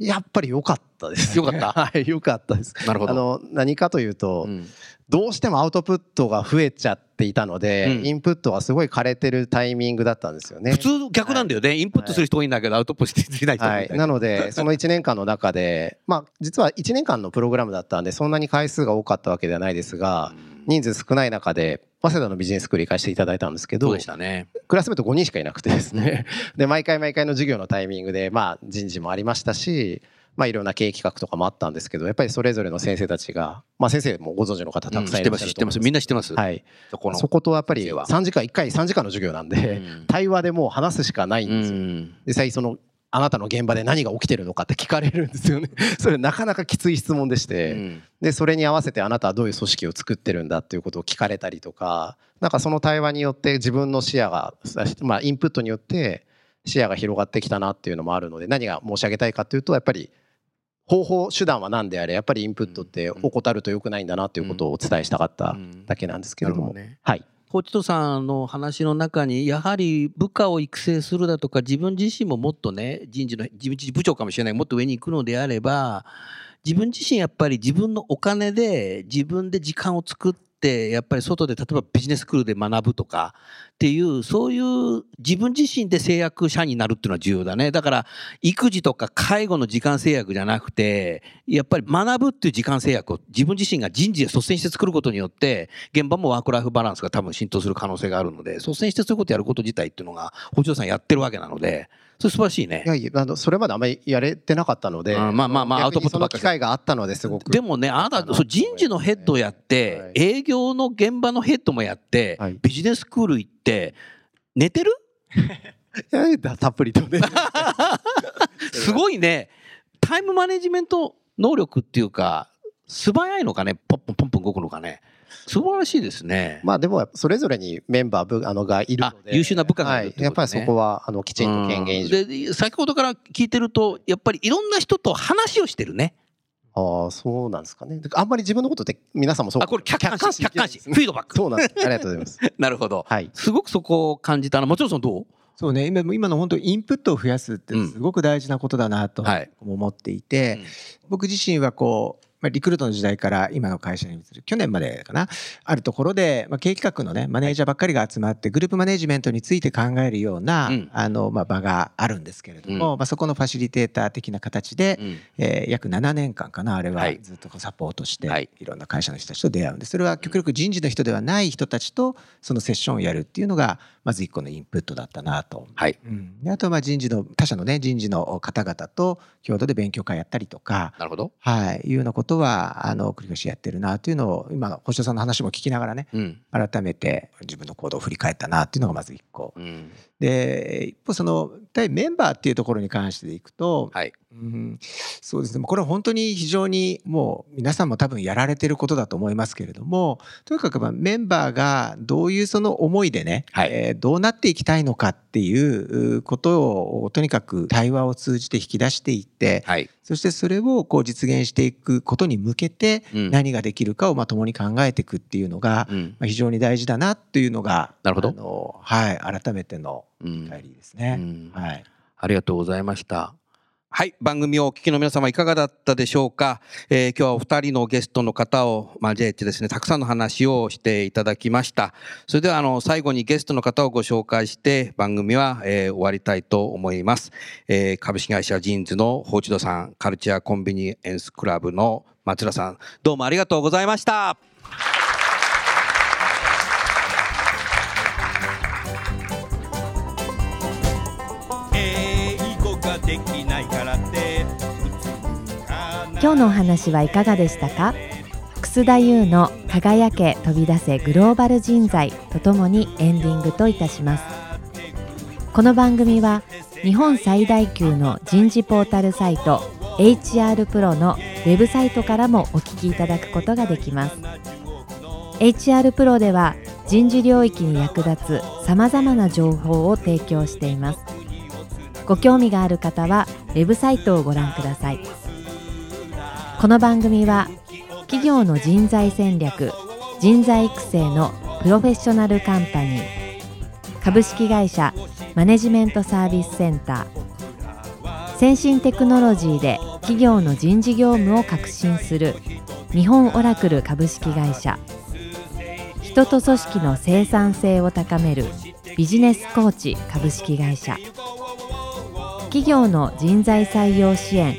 S3: やっぱり良かったです、[LAUGHS]
S2: 良かった？
S3: はい良かったです。
S2: なるほど。
S3: あの何かというと、
S2: うん。
S3: どうしてもアウトプットが増えちゃっていたので、
S2: うん。
S3: インプットがすごい枯れてるタイミングだったんですよね。
S2: 普通逆なんだよね、インプットする人多いんだけど、アウトプットしない人
S3: はい、なのでその1年間の中でまあ実は1年間のプログラムだったんでそんなに回数が多かったわけではないですが人数少ない中で早稲田のビジネススクール行かせていただいたんですけど
S2: そうでしたね。
S3: クラスメート5人しかいなくてですね [LAUGHS] で毎回毎回の授業のタイミングでまあ人事もありましたしまあいろんな経営企画とかもあったんですけどやっぱりそれぞれの先生たちがまあ先生もご存知の方たくさんいらっしゃ。ると思い
S2: みんな知ってます。
S3: はい
S2: そこの。
S3: そことやっぱり
S2: 先生は
S3: 3時間1回3時間の授業なんで
S2: うん
S3: 対話でもう話すしかないん
S2: う
S3: ですよ
S2: ん
S3: 実際そのあなたの現場で何が起きてるのかって聞かれるんですよね。[LAUGHS] それなかなかきつい質問でし
S2: う
S3: て、
S2: ん。
S3: でそれに合わせてあなたはどういう組織を作ってるんだっていうことを聞かれたりとかなんかその対話によって自分の視野が、まあ、インプットによって視野が広がってきたなっていうのもあるので何が申し上げたいかというとやっぱり方法手段は何であれやっぱりインプットって怠ると良くないんだなということをお伝えしたかっただけなんですけれども、
S2: ね、
S3: はい
S2: コチトさんの話の中にやはり部下を育成するだとか自分自身ももっとね人事の自分部長かもしれないもっと上に行くのであれば自分自身やっぱり自分のお金で自分で時間を作ってってやっぱり外で例えばビジネススクールで学ぶとかっていうそういう自分自身で制約者になるっていうのは重要だね。だから育児とか介護の時間制約じゃなくてやっぱり学ぶっていう時間制約を自分自身が人事で率先して作ることによって現場もワークライフバランスが多分浸透する可能性があるので率先してそういうことやること自体っていうのが補助さんやってるわけなのでそれ素晴らしいね。
S3: いやいやあのそれまであんまりやれてなかったので、
S2: まあまあまあアウトプット
S3: の機会があったのですごく。
S2: でもねあなたそう人事のヘッドをやって、はい、営業の現場のヘッドもやって、はい、ビジネススクール行って寝てる？[LAUGHS]
S3: いやたっぷりとね。[LAUGHS]
S2: すごいね。タイムマネジメント能力っていうか素早いのかね？ポンポンポンポン動くのかね？素晴らしいですね。
S3: まあでもそれぞれにメンバーあのがいるので
S2: 優秀な部下がいる、ね
S3: はい、やっぱりそこはあのきちんと権限
S2: で先ほどから聞いてるとやっぱりいろんな人と話をしてるね。
S3: ああそうなんですかね。あんまり自分のことって皆さんもそう
S2: あこれ客観視客観視フィードバック。
S3: そうなんです。ありがとうございます。[LAUGHS]
S2: なるほど。はい。すごくそこを感じたな。もちろんそのどう？
S4: そうね今今の本当インプットを増やすってすごく大事なことだなと思っていて、うんはい、僕自身はこうまあ、リクルートの時代から今の会社に移る。去年までかな。あるところで、まあ、経営企画のねマネージャーばっかりが集まってグループマネジメントについて考えるような、うん、あのまあ、場があるんですけれども、うん、まあ、そこのファシリテーター的な形で、うん、えー、約7年間かなあれはずっとサポートして、はい、いろんな会社の人たちと出会うんです。それは極力人事の人ではない人たちとそのセッションをやるっていうのがまず一個のインプットだったなと。
S2: はい。
S4: うん、であとはまあ人事の他社のね人事の方々と共同で勉強会やったりとか
S2: なるほど、
S4: はい、いうようなことはあの繰り返しやってるなというのを今の星野さんの話も聞きながらね、うん、改めて自分の行動を振り返ったなっていうのがまず一個、うん、で一方その対メンバーっていうところに関してでいくと、
S2: はい。
S4: うん、そうですね。これは本当に非常にもう皆さんも多分やられてることだと思いますけれどもとにかくまあメンバーがどういうその思いでね、はい、えー、どうなっていきたいのかっていうことをとにかく対話を通じて引き出していって、はい、そしてそれをこう実現していくことに向けて何ができるかをまあ共に考えていくっていうのがまあ非常に大事だなっていうのが、
S2: なるほど。
S4: あの、はい、改めての理解ですね、はい。
S2: ありがとうございました。はい。番組をお聞きの皆様いかがだったでしょうか、えー、今日はお二人のゲストの方を交えてですね、たくさんの話をしていただきました。それでは、あの、最後にゲストの方をご紹介して番組は、えー、終わりたいと思います。えー、株式会社ジーンズのホーチドさん、カルチャーコンビニエンスクラブの松田さん、どうもありがとうございました。
S1: 今日のお話はいかがでしたか？楠田優の輝け飛び出せグローバル人材とともにエンディングといたします。この番組は日本最大級の人事ポータルサイト HR プロのウェブサイトからもお聞きいただくことができます。HR プロでは人事領域に役立つさまざまな情報を提供しています。ご興味がある方はウェブサイトをご覧ください。この番組は企業の人材戦略人材育成のプロフェッショナルカンパニー株式会社マネジメントサービスセンター先進テクノロジーで企業の人事業務を革新する日本オラクル株式会社人と組織の生産性を高めるビジネスコーチ株式会社企業の人材採用支援